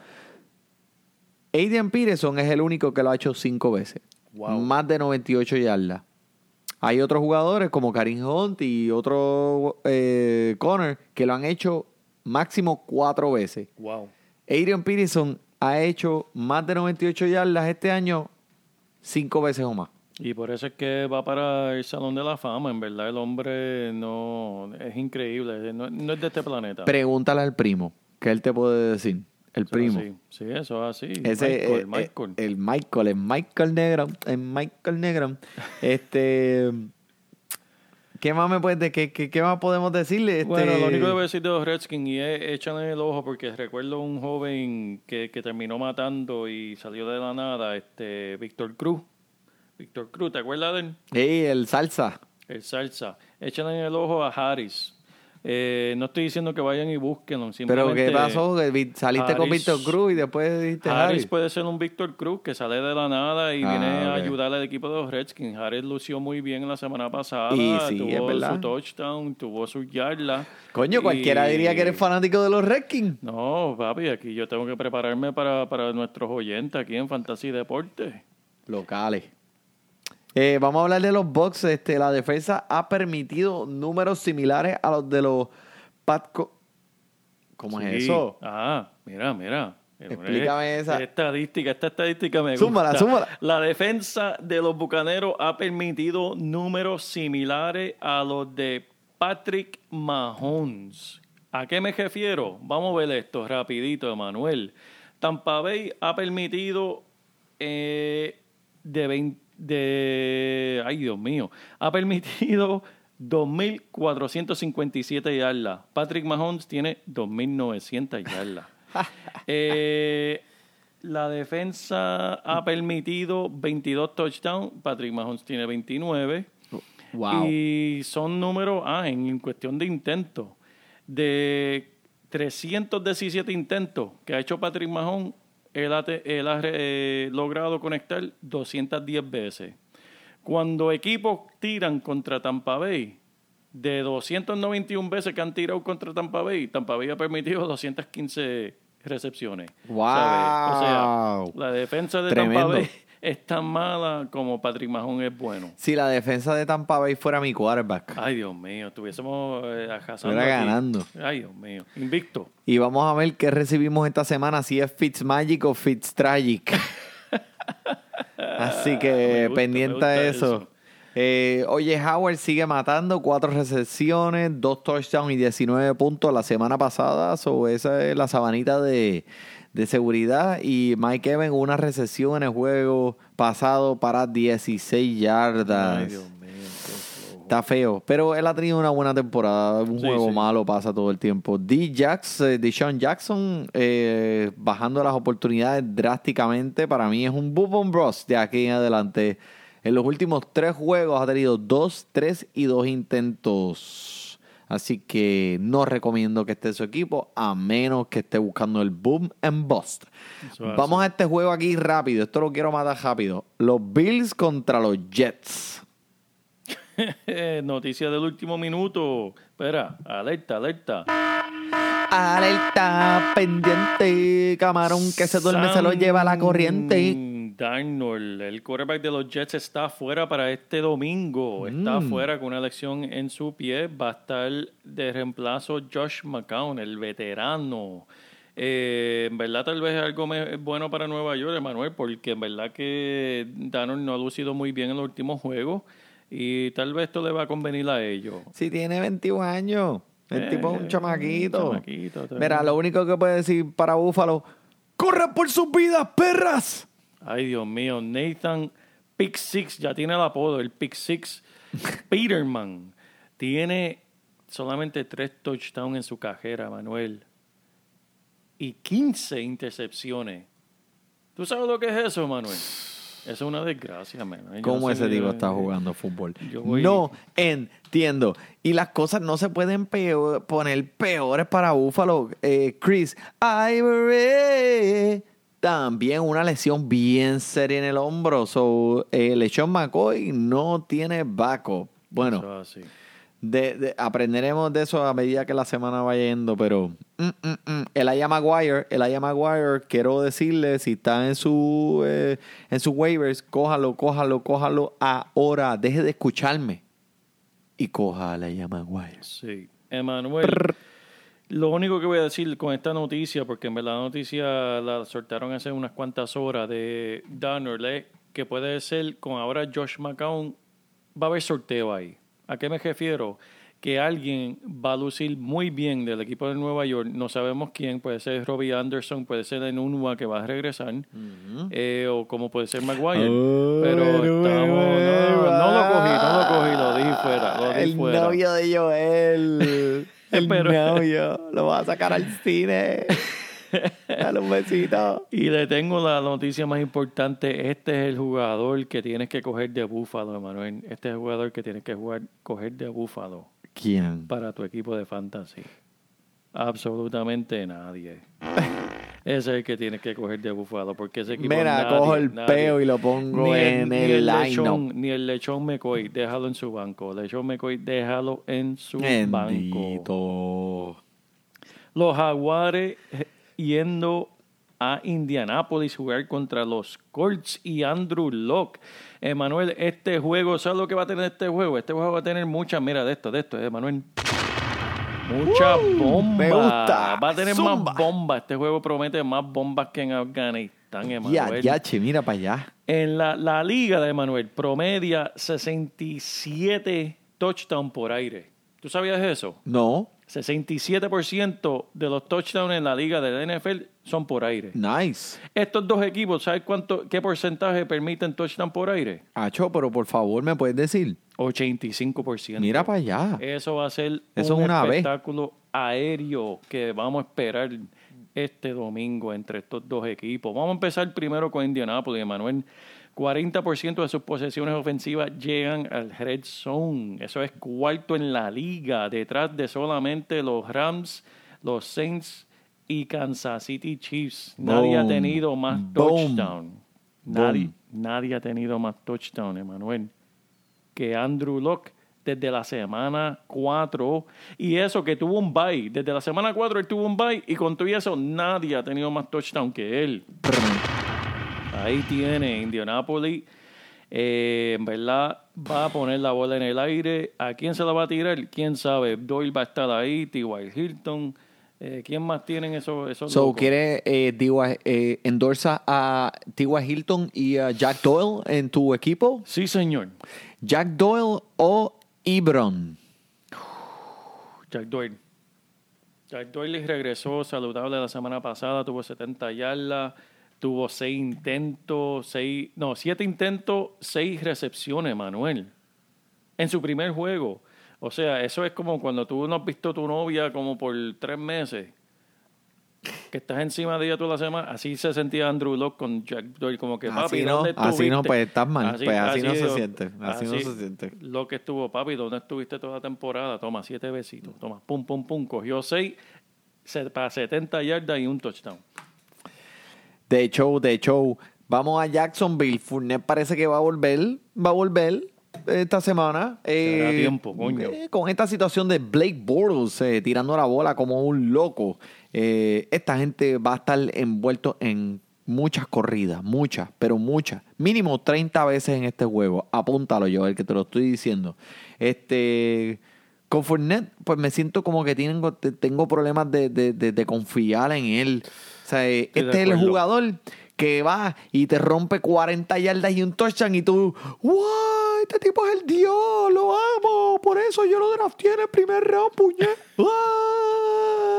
Adrian Peterson es el único que lo ha hecho cinco veces. Wow. Más de 98 yardas. Hay otros jugadores como Karim Hunt y otro eh, Connor que lo han hecho máximo cuatro veces. Wow. Adrian Peterson ha hecho más de 98 yardas este año cinco veces o más. Y por eso es que va para el Salón de la Fama. En verdad, el hombre no es increíble. No, no es de este planeta. Pregúntale al primo, que él te puede decir. El Eso primo. así. Sí, eso es así. Ese, Michael, eh, Michael. eh, el Michael, el Michael Negro, el Michael Negro. este, ¿qué más me puedes de, qué, qué, qué más podemos decirle? Este, Bueno, lo único que voy a decir de los Redskins y es échale el ojo porque recuerdo un joven que, que terminó matando y salió de la nada, este Víctor Cruz. Víctor Cruz, ¿te acuerdas de él? Ey, el salsa. El salsa. Échale el ojo a Harris. Eh, no estoy diciendo que vayan y búsquenlo. Pero ¿qué pasó? Saliste con Víctor Cruz y después dijiste Harris Harris. puede ser un Víctor Cruz que sale de la nada y Ah, viene a ok. ayudar al equipo de los Redskins. Harris lució muy bien la semana pasada. Y sí, tuvo su touchdown, tuvo su yarda. Coño, cualquiera diría que eres fanático de los Redskins. No, papi, aquí yo tengo que prepararme para, para nuestros oyentes aquí en Fantasy Deporte. Locales. Eh, vamos a hablar de los Bucks. Este, la defensa ha permitido números similares a los de los Patco. ¿Cómo es eso? Ah, mira, mira. Explícame Eh, esa. Estadística, esta estadística me gusta. zúmbala. La defensa de los Bucaneros ha permitido números similares a los de Patrick Mahomes. ¿A qué me refiero? Vamos a ver esto rapidito, Emanuel. Tampa Bay ha permitido eh, de 20, de ay Dios mío, ha permitido 2.457 yardas. Patrick Mahomes tiene 2.900 yardas. Eh, la defensa ha permitido 22 touchdowns. Patrick Mahomes tiene 29. Wow. Y son números, ah, en cuestión de intentos. De 317 intentos que ha hecho Patrick Mahomes, él ha, él ha eh, logrado conectar 210 veces. Cuando equipos tiran contra Tampa Bay, de 291 veces que han tirado contra Tampa Bay, Tampa Bay ha permitido 215 recepciones. Wow. ¿Sabes? O sea, la defensa de Tremendo. Tampa Bay es tan mala como Patrick Mahomes es bueno. Si la defensa de Tampa Bay fuera mi quarterback. Ay, Dios mío, estuviésemos eh, Estuviera ganando. Ay, Dios mío. Invicto. Y vamos a ver qué recibimos esta semana, si es Fitzmagic o Fitztragic. Así Me que gusta, pendiente a eso. eso. Eh, oye, Howard sigue matando, cuatro recepciones, dos touchdowns y 19 puntos la semana pasada. So, esa es la sabanita de, de seguridad. Y Mike Evans, una recepción en el juego pasado para 16 yardas. Ay, Dios mío. qué flojo. Está feo, pero él ha tenido una buena temporada. Un Sí, juego sí. malo pasa todo el tiempo. D. Jax, eh, Deshaun Jackson, eh, bajando las oportunidades drásticamente. Para mí es un boom bros de aquí en adelante. En los últimos tres juegos ha tenido dos, tres y dos intentos. Así que no recomiendo que esté su equipo, a menos que esté buscando el boom and bust. Eso Vamos a este juego aquí rápido. Esto lo quiero matar rápido. Los Bills contra los Jets. Noticia del último minuto. Espera, alerta, alerta. Alerta pendiente, camarón que se duerme se lo lleva la corriente. Darnold, el quarterback de los Jets, está fuera para este domingo. Está Mm. fuera con una lección en su pie. Va a estar de reemplazo Josh McCown, el veterano. Eh, en verdad, tal vez es algo bueno para Nueva York, Emanuel, porque en verdad que Darnold no ha lucido muy bien en los últimos juegos y tal vez esto le va a convenir a ellos. Si tiene 21 años. El Eh, tipo es un chamaquito. chamaquito, está Mira, bien. lo único que puede decir para Búfalo, ¡corre por sus vidas, perras! Ay, Dios mío, Nathan Pick Six, ya tiene el apodo, el Pick Six. Peterman tiene solamente tres touchdowns en su cajera, Manuel. Y 15 intercepciones. ¿Tú sabes lo que es eso, Manuel? Eso es una desgracia, man. Yo ¿Cómo no sé ese qué- tipo está jugando fútbol? Voy- No entiendo. Y las cosas no se pueden peor- poner peores para Búfalo. Eh, Chris Ivory. También una lesión bien seria en el hombro. So, eh, LeSean McCoy no tiene backup. Bueno, es de, de- aprenderemos de eso a medida que la semana vaya yendo, pero mm, mm, mm. Elijah Maguire, Elijah Maguire, quiero decirle, si está en su eh, en sus waivers, cójalo, cójalo, cójalo ahora, deje de escucharme y coja a Elijah Maguire. Sí. Emanuel, lo único que voy a decir con esta noticia, porque en verdad la noticia la soltaron hace unas cuantas horas de Dannerle, que puede ser con ahora Josh McCown, va a haber sorteo ahí. ¿A qué me refiero? Que alguien va a lucir muy bien del equipo de Nueva York, no sabemos quién, puede ser Robbie Anderson, puede ser Enunwa que va a regresar, eh, o como puede ser Maguire. Oh, pero estamos, no, no lo cogí, no lo cogí, lo dije fuera, lo dije El fuera. novio de Joel. El Pero- novio. Lo va a sacar al cine. Dale un besito. Y le tengo la noticia más importante. Este es el jugador que tienes que coger de Búfalo, Emanuel. Este es el jugador que tienes que jugar, coger de Búfalo ¿Quién? para tu equipo de fantasy. Absolutamente nadie. Ese es el que tienes que coger de Búfalo, porque ese equipo Mira, nadie, cojo el nadie. peo y lo pongo Ni en ni el line lechón, Ni el lechón McCoy, déjalo en su banco. Lechón McCoy, déjalo en su banco. Los Jaguares yendo a Indianápolis jugar contra los Colts y Andrew Locke. Emanuel, este juego, ¿sabes lo que va a tener este juego? Este juego va a tener muchas, mira, de esto, de esto, Emanuel. Mucha bomba. me gusta. Va a tener Zumba. más bombas. Este juego promete más bombas que en Afganistán, Ya, Emanuel. ya, che, mira para allá. En la, la liga de Emanuel promedia 67 touchdowns por aire. ¿Tú sabías eso? No, 67% de los touchdowns en la liga de la NFL son por aire. nice. Estos dos equipos, ¿sabes cuánto, qué porcentaje permiten touchdown por aire? Acho, pero por favor, ¿me puedes decir? 85%. Mira para allá. Eso va a ser Eso un vez. espectáculo aéreo que vamos a esperar este domingo entre estos dos equipos. Vamos a empezar primero con Indianapolis, Emanuel. 40% de sus posesiones ofensivas llegan al red zone. Eso es cuarto en la liga, detrás de solamente los Rams, los Saints y Kansas City Chiefs. Nadie ha tenido más Boom. touchdown. Nadie, Boom. nadie ha tenido más touchdown, Emanuel que Andrew Locke desde la semana 4. Y eso que tuvo un bye. Desde la semana 4 él tuvo un bye y con todo eso nadie ha tenido más touchdown que él. Ahí tiene Indianapolis. Eh, en verdad va a poner la bola en el aire. ¿A quién se la va a tirar? ¿Quién sabe? Doyle va a estar ahí, T.Y. Hilton. Eh, ¿Quién más tienen esos, esos So, locos? ¿quiere eh, eh, endorsa a T.Y. Hilton y a Jack Doyle en tu equipo? Sí, señor. ¿Jack Doyle o Ebron? Jack Doyle. Jack Doyle regresó saludable la semana pasada, tuvo 70 yardas, tuvo 6 intentos, seis, no, 7 intentos, 6 recepciones, Manuel, en su primer juego. O sea, eso es como cuando tú no has visto a tu novia como por tres meses, que estás encima de ella toda la semana. Así se sentía Andrew Locke con Jack Doyle, como que Así papi, no, ¿dónde así no, estuviste?" pues, estás mal. Pues, así no se siente, así no se siente. Lo que estuvo, papi, ¿dónde estuviste toda la temporada? Toma, siete besitos. Toma, pum, pum, pum. Cogió seis se- para 70 yardas y un touchdown. De hecho, de hecho, vamos a Jacksonville. Fournette parece que va a volver, va a volver esta semana. Tiempo, coño. eh, con esta situación de Blake Bortles eh, tirando la bola como un loco, eh, esta gente va a estar envuelto en muchas corridas, muchas, pero muchas. Mínimo 30 veces en este juego. Apúntalo yo, el que te lo estoy diciendo. Este... Con Fournette, pues me siento como que tengo, te- tengo problemas de, de- de- de confiar en él. O sea, eh, este es el jugador que va y te rompe 40 yardas y un touchdown y tú, ¡What! este tipo es el Dios, lo amo. Por eso yo lo drafté en el primer round, puñet. ¡Ah!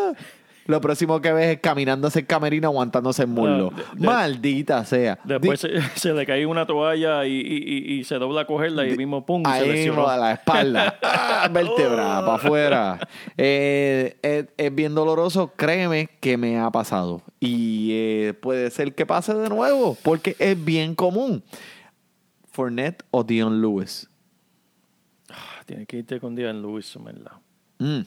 Lo próximo que ves es caminando hacia el camerino aguantándose el muslo. Ah, de- de- Maldita sea. Después se, se le cae una toalla y, y- y- y se dobla a cogerla y mismo pum, se Ahí lesionó. mismo a la espalda. ¡Ah! Vértebra, para afuera. Eh, es, es bien doloroso. Créeme que me ha pasado. Y eh, puede ser que pase de nuevo, porque es bien común. Fournette o Dion Lewis. Tienes que irte con Dion Lewis, ¿verdad? Mm.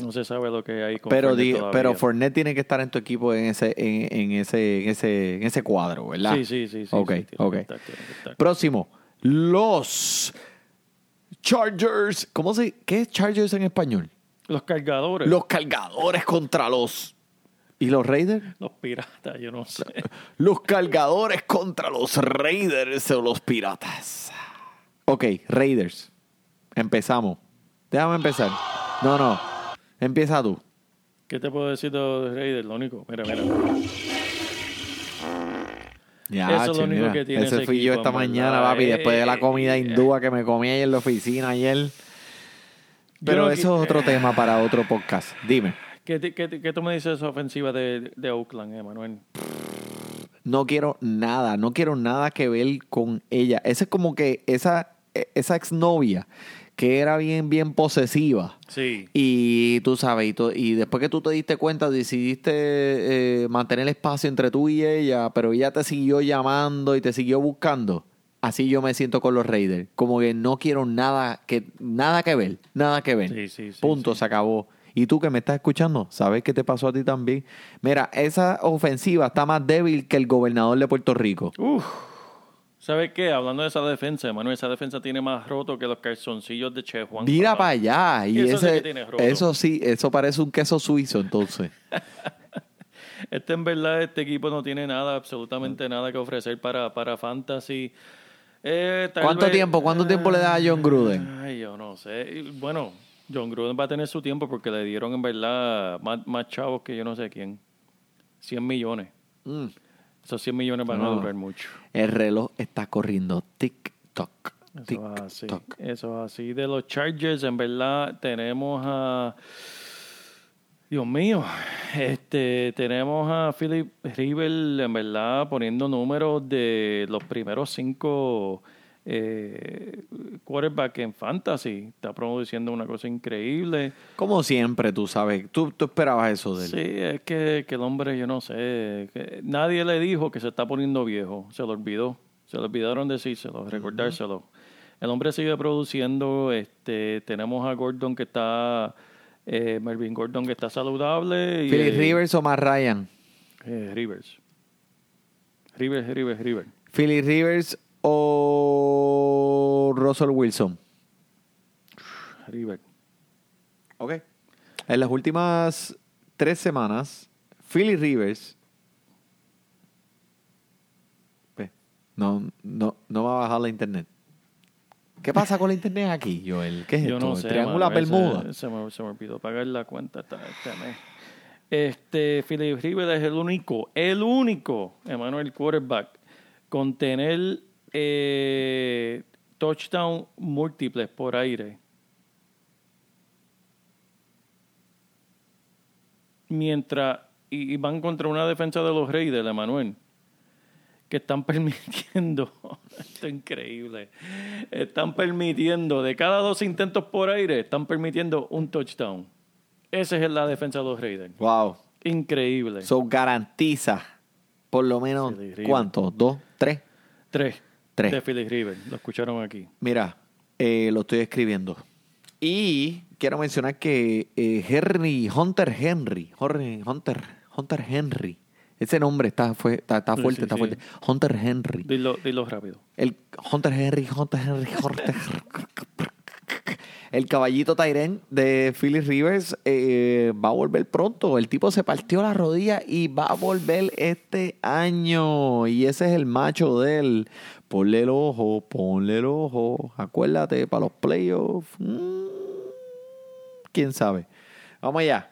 No se sabe lo que hay con Pero, Fournette di- todavía. pero Fournette tiene que estar en tu equipo en ese, en, en ese, en ese, en ese cuadro, ¿verdad? Sí, sí, sí. sí Ok, sí, ok. estar. Próximo. Los Chargers. ¿Cómo se? ¿Qué es Chargers en español? Los cargadores. Los cargadores contra los. ¿Y los Raiders? Los piratas, yo no sé. Los cargadores contra los Raiders o los piratas. Ok, Raiders. Empezamos. Déjame empezar. No, no. Empieza tú. ¿Qué te puedo decir de los Raiders? Lo único, mira, mira. Ya, Eso es lo único que tiene Ese ese fui yo esta mañana, papi, después de la Eh, comida eh, hindúa que me comí ayer en la oficina ayer. Pero eso es otro tema para otro podcast. Dime. ¿Qué, qué, qué tú me dices de esa ofensiva de, de Oakland, Emanuel? No quiero nada, no quiero nada que ver con ella. Esa es como que esa, esa exnovia que era bien, bien posesiva. Sí. Y tú sabes, y, to- y después que tú te diste cuenta, decidiste eh, mantener espacio entre tú y ella, pero ella te siguió llamando y te siguió buscando. Así yo me siento con los Raiders. Como que no quiero nada que, nada que ver, nada que ver. Sí, sí, sí, Punto, se acabó. Y tú que me estás escuchando, ¿sabes qué te pasó a ti también? Mira, esa ofensiva está más débil que el gobernador de Puerto Rico. Uf. ¿Sabes qué? Hablando de esa defensa, Emanuel, esa defensa tiene más roto que los calzoncillos de Che Juan. Mira para allá. Y eso sí que tiene roto. eso sí, eso parece un queso suizo entonces. Este en verdad, este equipo no tiene nada, absolutamente nada que ofrecer para, para Fantasy. Eh, tal ¿Cuánto vez- tiempo? ¿Cuánto tiempo le da a John Gruden? Ay, yo no sé. Bueno, John Gruden va a tener su tiempo porque le dieron en verdad más, más chavos que yo no sé quién. 100 millones. Mm. Esos 100 millones van a durar mucho. El reloj está corriendo tic-toc. Eso es así. Tic-toc. Eso es así. De los Chargers, en verdad, tenemos a. Dios mío, este, tenemos a Philip Rivers, en verdad, poniendo números de los primeros cinco eh, quarterbacks en fantasy. Está produciendo una cosa increíble. Como siempre, tú sabes. Tú, tú esperabas eso de él. Sí, es que, que el hombre, yo no sé, nadie le dijo que se está poniendo viejo, se lo olvidó, se lo olvidaron decírselo, recordárselo. El hombre sigue produciendo, este, tenemos a Gordon que está, eh, Melvin Gordon que está saludable. y, Philip eh, Rivers o Matt Ryan. eh, Rivers. Rivers, Rivers, Rivers. Philip Rivers o Russell Wilson. Rivers. Ok. En las últimas tres semanas, Philly Rivers. Ve, No, no, no va a bajar la internet. ¿Qué pasa con la internet aquí, Joel? ¿Qué es Yo esto? no sé. Triángulo Bermuda. Se, se me, se me olvidó pagar la cuenta este mes. Este, Philip Rivers es el único, el único, Emanuel quarterback, con tener eh, touchdown múltiples por aire. Mientras, y, y van contra una defensa de los Raiders, Emanuel, que están permitiendo, esto es increíble, están permitiendo, de cada dos intentos por aire, están permitiendo un touchdown. Esa es la defensa de los Raiders. Wow. Increíble. So garantiza por lo menos. ¿cuántos? ¿Dos? ¿Tres? Tres. Tres. De Philip River. Lo escucharon aquí. Mira, eh, lo estoy escribiendo. Y quiero mencionar que eh, Henry, Hunter Henry, Hunter, Hunter Henry, ese nombre está, fue, está, está Sí, fuerte, sí, está sí. fuerte. Hunter Henry. Dilo, dilo rápido. El Hunter Henry, Hunter Henry, Hunter El caballito Tyren de Philly Rivers eh, va a volver pronto. El tipo se partió la rodilla y va a volver este año. Y ese es el macho de él. Ponle el ojo, ponle el ojo. Acuérdate, para los playoffs. mm, ¿Quién sabe? Vamos allá.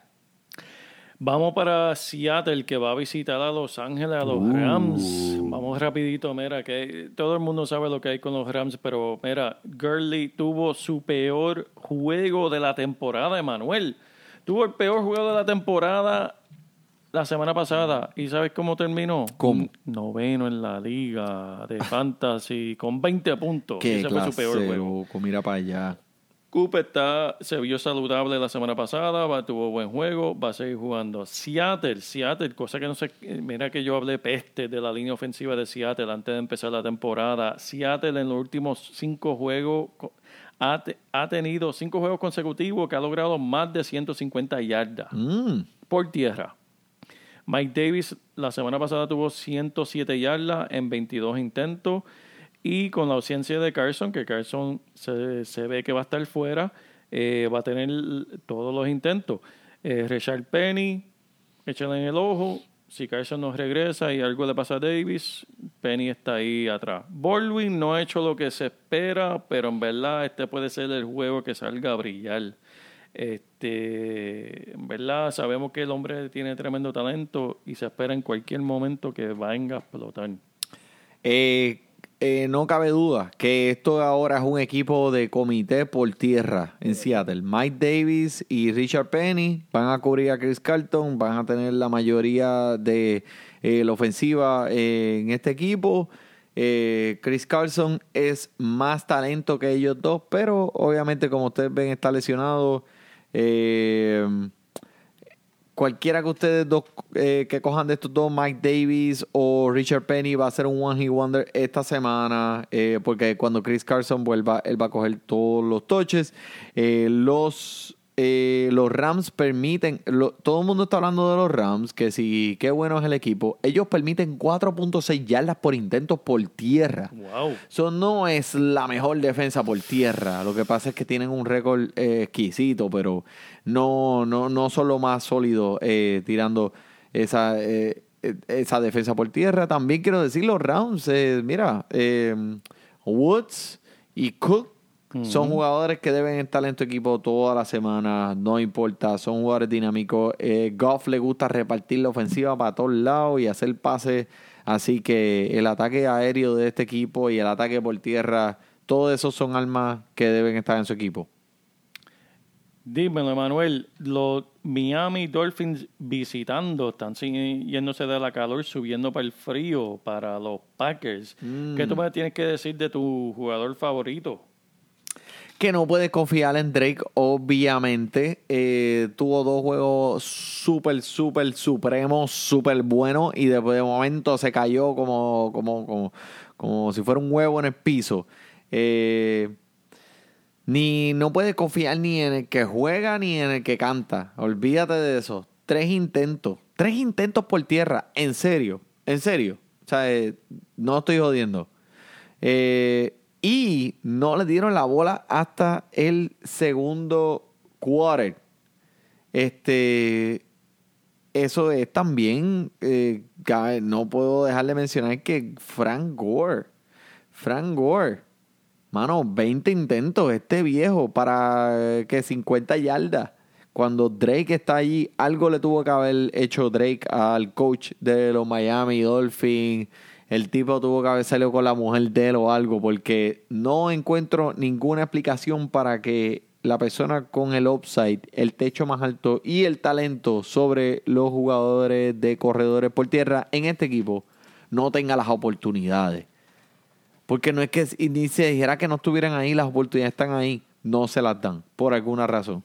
Vamos para Seattle, que va a visitar a Los Ángeles, a los Rams. Vamos rapidito, mira, que todo el mundo sabe lo que hay con los Rams, pero mira, Gurley tuvo su peor juego de la temporada, Emanuel. Tuvo el peor juego de la temporada la semana pasada. ¿Y sabes cómo terminó? ¿Cómo? Noveno en la liga de fantasy, con 20 puntos. Qué Ese fue su peor juego. mira para allá. Cooper está, se vio saludable la semana pasada, va, tuvo buen juego, va a seguir jugando. Seattle, Seattle, cosa que no sé, mira que yo hablé peste de la línea ofensiva de Seattle antes de empezar la temporada. Seattle en los últimos cinco juegos ha, ha tenido cinco juegos consecutivos que ha logrado más de 150 yardas Mm, por tierra. Mike Davis la semana pasada tuvo 107 yardas en 22 intentos y con la ausencia de Carson, que Carson se, se ve que va a estar fuera, eh, va a tener todos los intentos. Eh, Richard Penny, échale en el ojo. Si Carson no regresa y algo le pasa a Davis, Penny está ahí atrás. Baldwin no ha hecho lo que se espera, pero en verdad este puede ser el juego que salga a brillar. Este, verdad sabemos que el hombre tiene tremendo talento y se espera en cualquier momento que venga a explotar. Eh, eh, no cabe duda que esto ahora es un equipo de comité por tierra en Seattle. Mike Davis y Richard Penny van a cubrir a Chris Carlton, van a tener la mayoría de eh, la ofensiva eh, en este equipo. Eh, Chris Carlson es más talento que ellos dos, pero obviamente como ustedes ven está lesionado. Eh, cualquiera que ustedes eh, que cojan de estos dos, Mike Davis o Richard Penny, va a ser un one hit wonder esta semana, eh, porque cuando Chris Carson vuelva, él va a coger todos los toches. Eh, los eh, los Rams permiten, lo- todo el mundo está hablando de los Rams, que si qué bueno es el equipo. Ellos permiten 4.6 yardas por intentos por tierra. Wow. Eso no es la mejor defensa por tierra. Lo que pasa es que tienen un récord eh, exquisito, pero no, no, no son lo más sólido eh, tirando esa, eh, esa defensa por tierra. También quiero decir los eh, mira, Woods y Cook son jugadores que deben estar en tu equipo toda la semana, no importa, son jugadores dinámicos. Eh, Goff le gusta repartir la ofensiva para todos lados y hacer pases, así que el ataque aéreo de este equipo y el ataque por tierra, todos esos son armas que deben estar en su equipo. Dímelo, Manuel. Los Miami Dolphins visitando, están yéndose de la calor, subiendo para el frío para los Packers. ¿Qué tú me tienes que decir de tu jugador favorito? Que no puedes confiar en Drake, obviamente. Eh, tuvo dos juegos súper, súper, supremos, súper buenos y después de momento se cayó como, como, como, como si fuera un huevo en el piso. Eh, ni no puedes confiar ni en el que juega ni en el que canta. Olvídate de eso. Tres intentos. Tres intentos por tierra. En serio. En serio. O sea, eh, no estoy jodiendo. Eh, y no le dieron la bola hasta el segundo quarter. Este. Eso es también. eh, no puedo dejar de mencionar que Frank Gore. Frank Gore. Mano, 20 intentos, este viejo, para eh, que 50 yardas. Cuando Drake está allí, algo le tuvo que haber hecho Drake al coach de los Miami Dolphins. El tipo tuvo que haber salido con la mujer de él o algo, porque no encuentro ninguna explicación para que la persona con el upside, el techo más alto y el talento sobre los jugadores de corredores por tierra en este equipo no tenga las oportunidades. Porque no es que ni se dijera que no estuvieran ahí, las oportunidades están ahí, no se las dan, por alguna razón.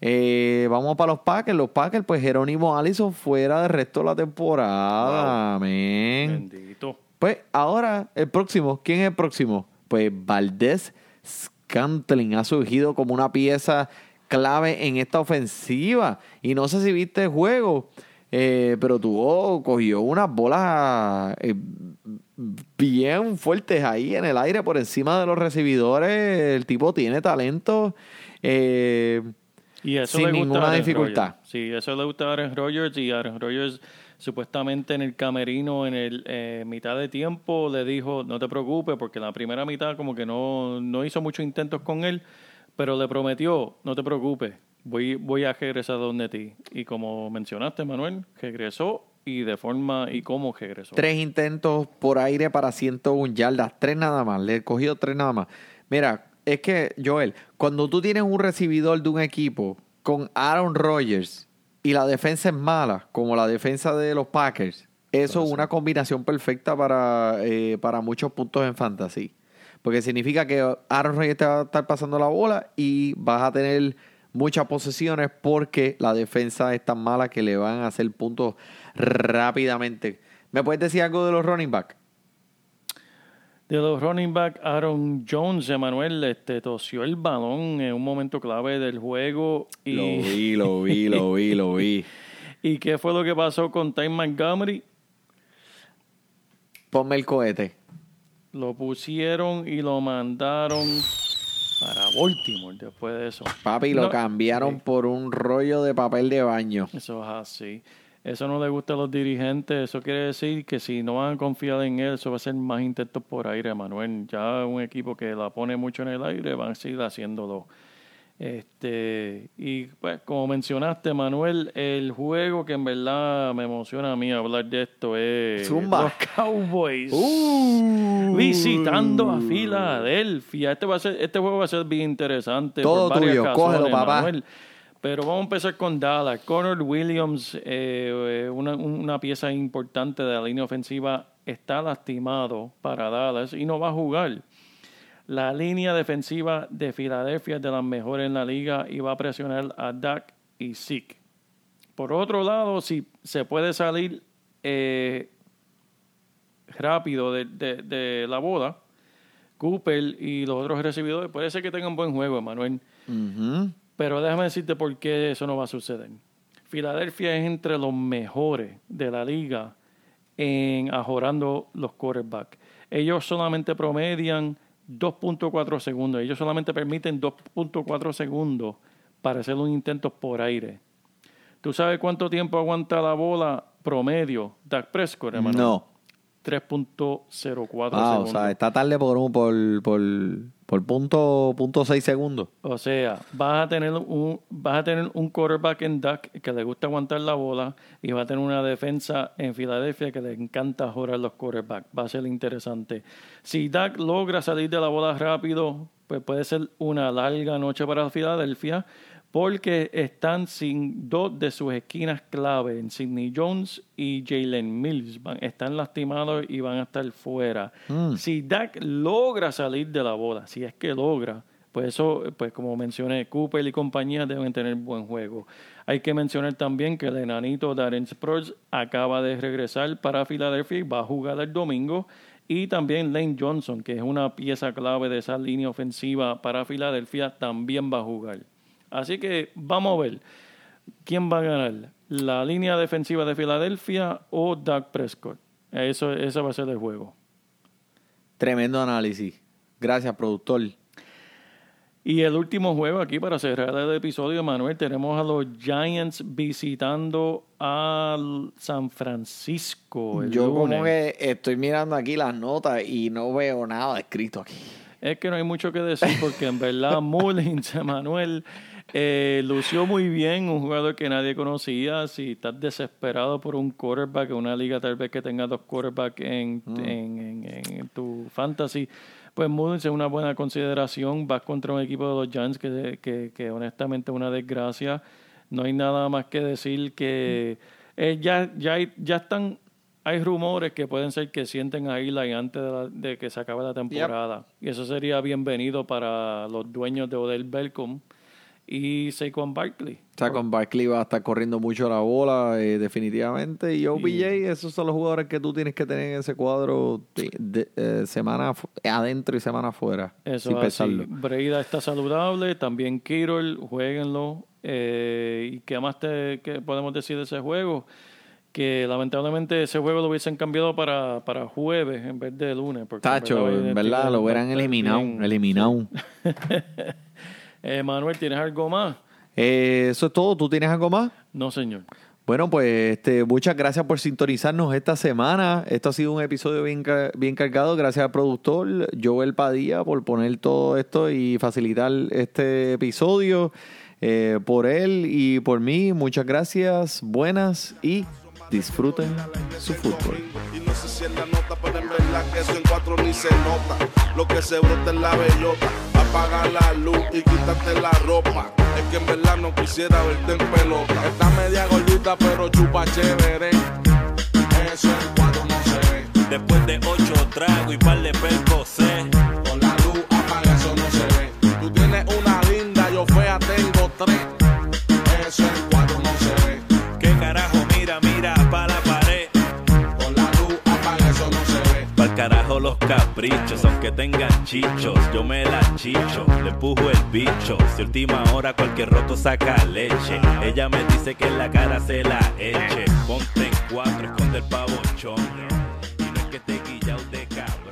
Eh, vamos para los Packers. Los Packers, pues Jerónimo Allison fuera del resto de la temporada. Amén. Bendito. Pues ahora, el próximo, ¿quién es el próximo? Pues Valdés Scantling ha surgido como una pieza clave en esta ofensiva. Y no sé si viste el juego, eh, pero tuvo, cogió unas bolas eh, bien fuertes ahí en el aire por encima de los recibidores. El tipo tiene talento. Eh, Y eso Sin le gusta ninguna dificultad. Sí, eso le gusta a Aaron Rodgers y Aaron Rodgers supuestamente en el camerino en el eh, mitad de tiempo le dijo no te preocupes porque en la primera mitad como que no, no hizo muchos intentos con él, pero le prometió no te preocupes voy, voy a regresar donde ti. Y como mencionaste, Manuel, regresó y de forma y cómo regresó. Tres intentos por aire para 101 yardas, tres nada más. Le he cogido tres nada más. Mira, es que, Joel, cuando tú tienes un recibidor de un equipo con Aaron Rodgers y la defensa es mala, como la defensa de los Packers, eso es una combinación perfecta para, eh, para muchos puntos en fantasy. Porque significa que Aaron Rodgers te va a estar pasando la bola y vas a tener muchas posesiones porque la defensa es tan mala que le van a hacer puntos rápidamente. ¿Me puedes decir algo de los running back? De los running back, Aaron Jones, Emanuel, este, tosió el balón en un momento clave del juego. Y, Lo vi, lo vi, lo vi, lo vi. ¿Y qué fue lo que pasó con Ty Montgomery? Ponme el cohete. Lo pusieron y lo mandaron para Baltimore después de eso. Papi, lo No, cambiaron por un rollo de papel de baño. Eso es así. Eso no le gusta a los dirigentes. Eso quiere decir que si no van a confiar en él, eso va a ser más intentos por aire, Manuel. Ya un equipo que la pone mucho en el aire van a seguir haciéndolo. Este, y pues, como mencionaste, Manuel, el juego que en verdad me emociona a mí hablar de esto es Zumba. los Cowboys Uh. visitando a Filadelfia. Este va a ser, este juego va a ser bien interesante. Todo por varias tuyo, cógelo, papá. Manuel. Pero vamos a empezar con Dallas. Connor Williams, eh, una, una pieza importante de la línea ofensiva, está lastimado para Dallas y no va a jugar. La línea defensiva de Filadelfia es de las mejores en la liga y va a presionar a Dak y Zeke. Por otro lado, si se puede salir eh, rápido de, de- la boda, Cooper y los otros recibidores, puede ser que tengan buen juego, Manuel. Pero déjame decirte por qué eso no va a suceder. Filadelfia es entre los mejores de la liga en ajorando los quarterbacks. Ellos solamente promedian 2.4 segundos. Ellos solamente permiten 2.4 segundos para hacer un intento por aire. ¿Tú sabes cuánto tiempo aguanta la bola promedio Dak Prescott, hermano? No. 3.04 Ah, o segundos. sea, está tarde por un, por, por, por punto, punto seis segundos. O sea, vas a tener un vas a tener un quarterback en Dak que le gusta aguantar la bola y va a tener una defensa en Filadelfia que le encanta jugar los quarterbacks. Va a ser interesante. Si Dak logra salir de la bola rápido, pues puede ser una larga noche para Filadelfia porque están sin dos de sus esquinas clave, en Sidney Jones y Jalen Mills. Van- están lastimados y van a estar fuera. Si Dak logra salir de la bola, si es que logra, pues eso, pues como mencioné, Cooper y compañía deben tener buen juego. Hay que mencionar también que el enanito Darren Sproles acaba de regresar para Filadelfia y va a jugar el domingo. Y también Lane Johnson, que es una pieza clave de esa línea ofensiva para Filadelfia, también va a jugar. Así que vamos a ver quién va a ganar, la línea defensiva de Filadelfia o Dak Prescott. Eso, ese va a ser el juego. Tremendo análisis. Gracias, productor. Y el último juego aquí para cerrar el episodio, Manuel, tenemos a los Giants visitando al San Francisco. el Yo como que estoy mirando aquí las notas y no veo nada escrito aquí. Es que no hay mucho que decir porque en verdad Mullins, Manuel, eh, lució muy bien, un jugador que nadie conocía. Si estás desesperado por un quarterback, una liga tal vez que tenga dos quarterbacks en, en, en- en tu fantasy, pues Mullins es una buena consideración. Vas contra un equipo de los Giants que, que, que honestamente es una desgracia. No hay nada más que decir que eh, ya, ya, hay- ya están... Hay rumores que pueden ser que sienten a Eli antes de, la- de que se acabe la temporada. Y eso sería bienvenido para los dueños de Odell Beckham y Saquon Barkley. Con Barkley va a estar corriendo mucho la bola, eh, definitivamente. Y OBJ, esos son los jugadores que tú tienes que tener en ese cuadro de, de- eh, semana adentro y semana afuera. Eso sin así. pesarlo. Breida está saludable, también Kirol, jueguenlo. Eh, ¿Y qué más te, qué podemos decir de ese juego? Que lamentablemente ese juego lo hubiesen cambiado para, para jueves en vez de lunes. porque Tacho, en verdad, lo hubieran eliminado. bien. Eliminado. Eh, Manuel, ¿tienes algo más? Eh, eso es todo. ¿Tú tienes algo más? No, señor. Bueno, pues este, muchas gracias por sintonizarnos esta semana. Esto ha sido un episodio bien, bien cargado. Gracias al productor Joel Padilla por poner todo esto y facilitar este episodio. eh, por él y por mí. Muchas gracias, buenas y disfruten su fútbol. Y no sé si es la nota, pero en verdad que eso en cuatro ni se nota. Lo que se brota es la bellota. Apaga la luz y quítate la ropa. Es que en verdad no quisiera verte en pelota. Está media gordita, pero chupa chévere. Eso en cuatro no se ve. Después de ocho tragos y par de percocé. Con la luz apaga, eso no se ve. Tú tienes una linda, yo fea tengo tres. Eso en bajo los caprichos, aunque tengan chichos, yo me la chicho, le pujo el bicho. Si última hora cualquier roto saca leche, ella me dice que en la cara se la eche. Ponte en cuatro, esconde el pavochón, y no es que te guillao de cabrón.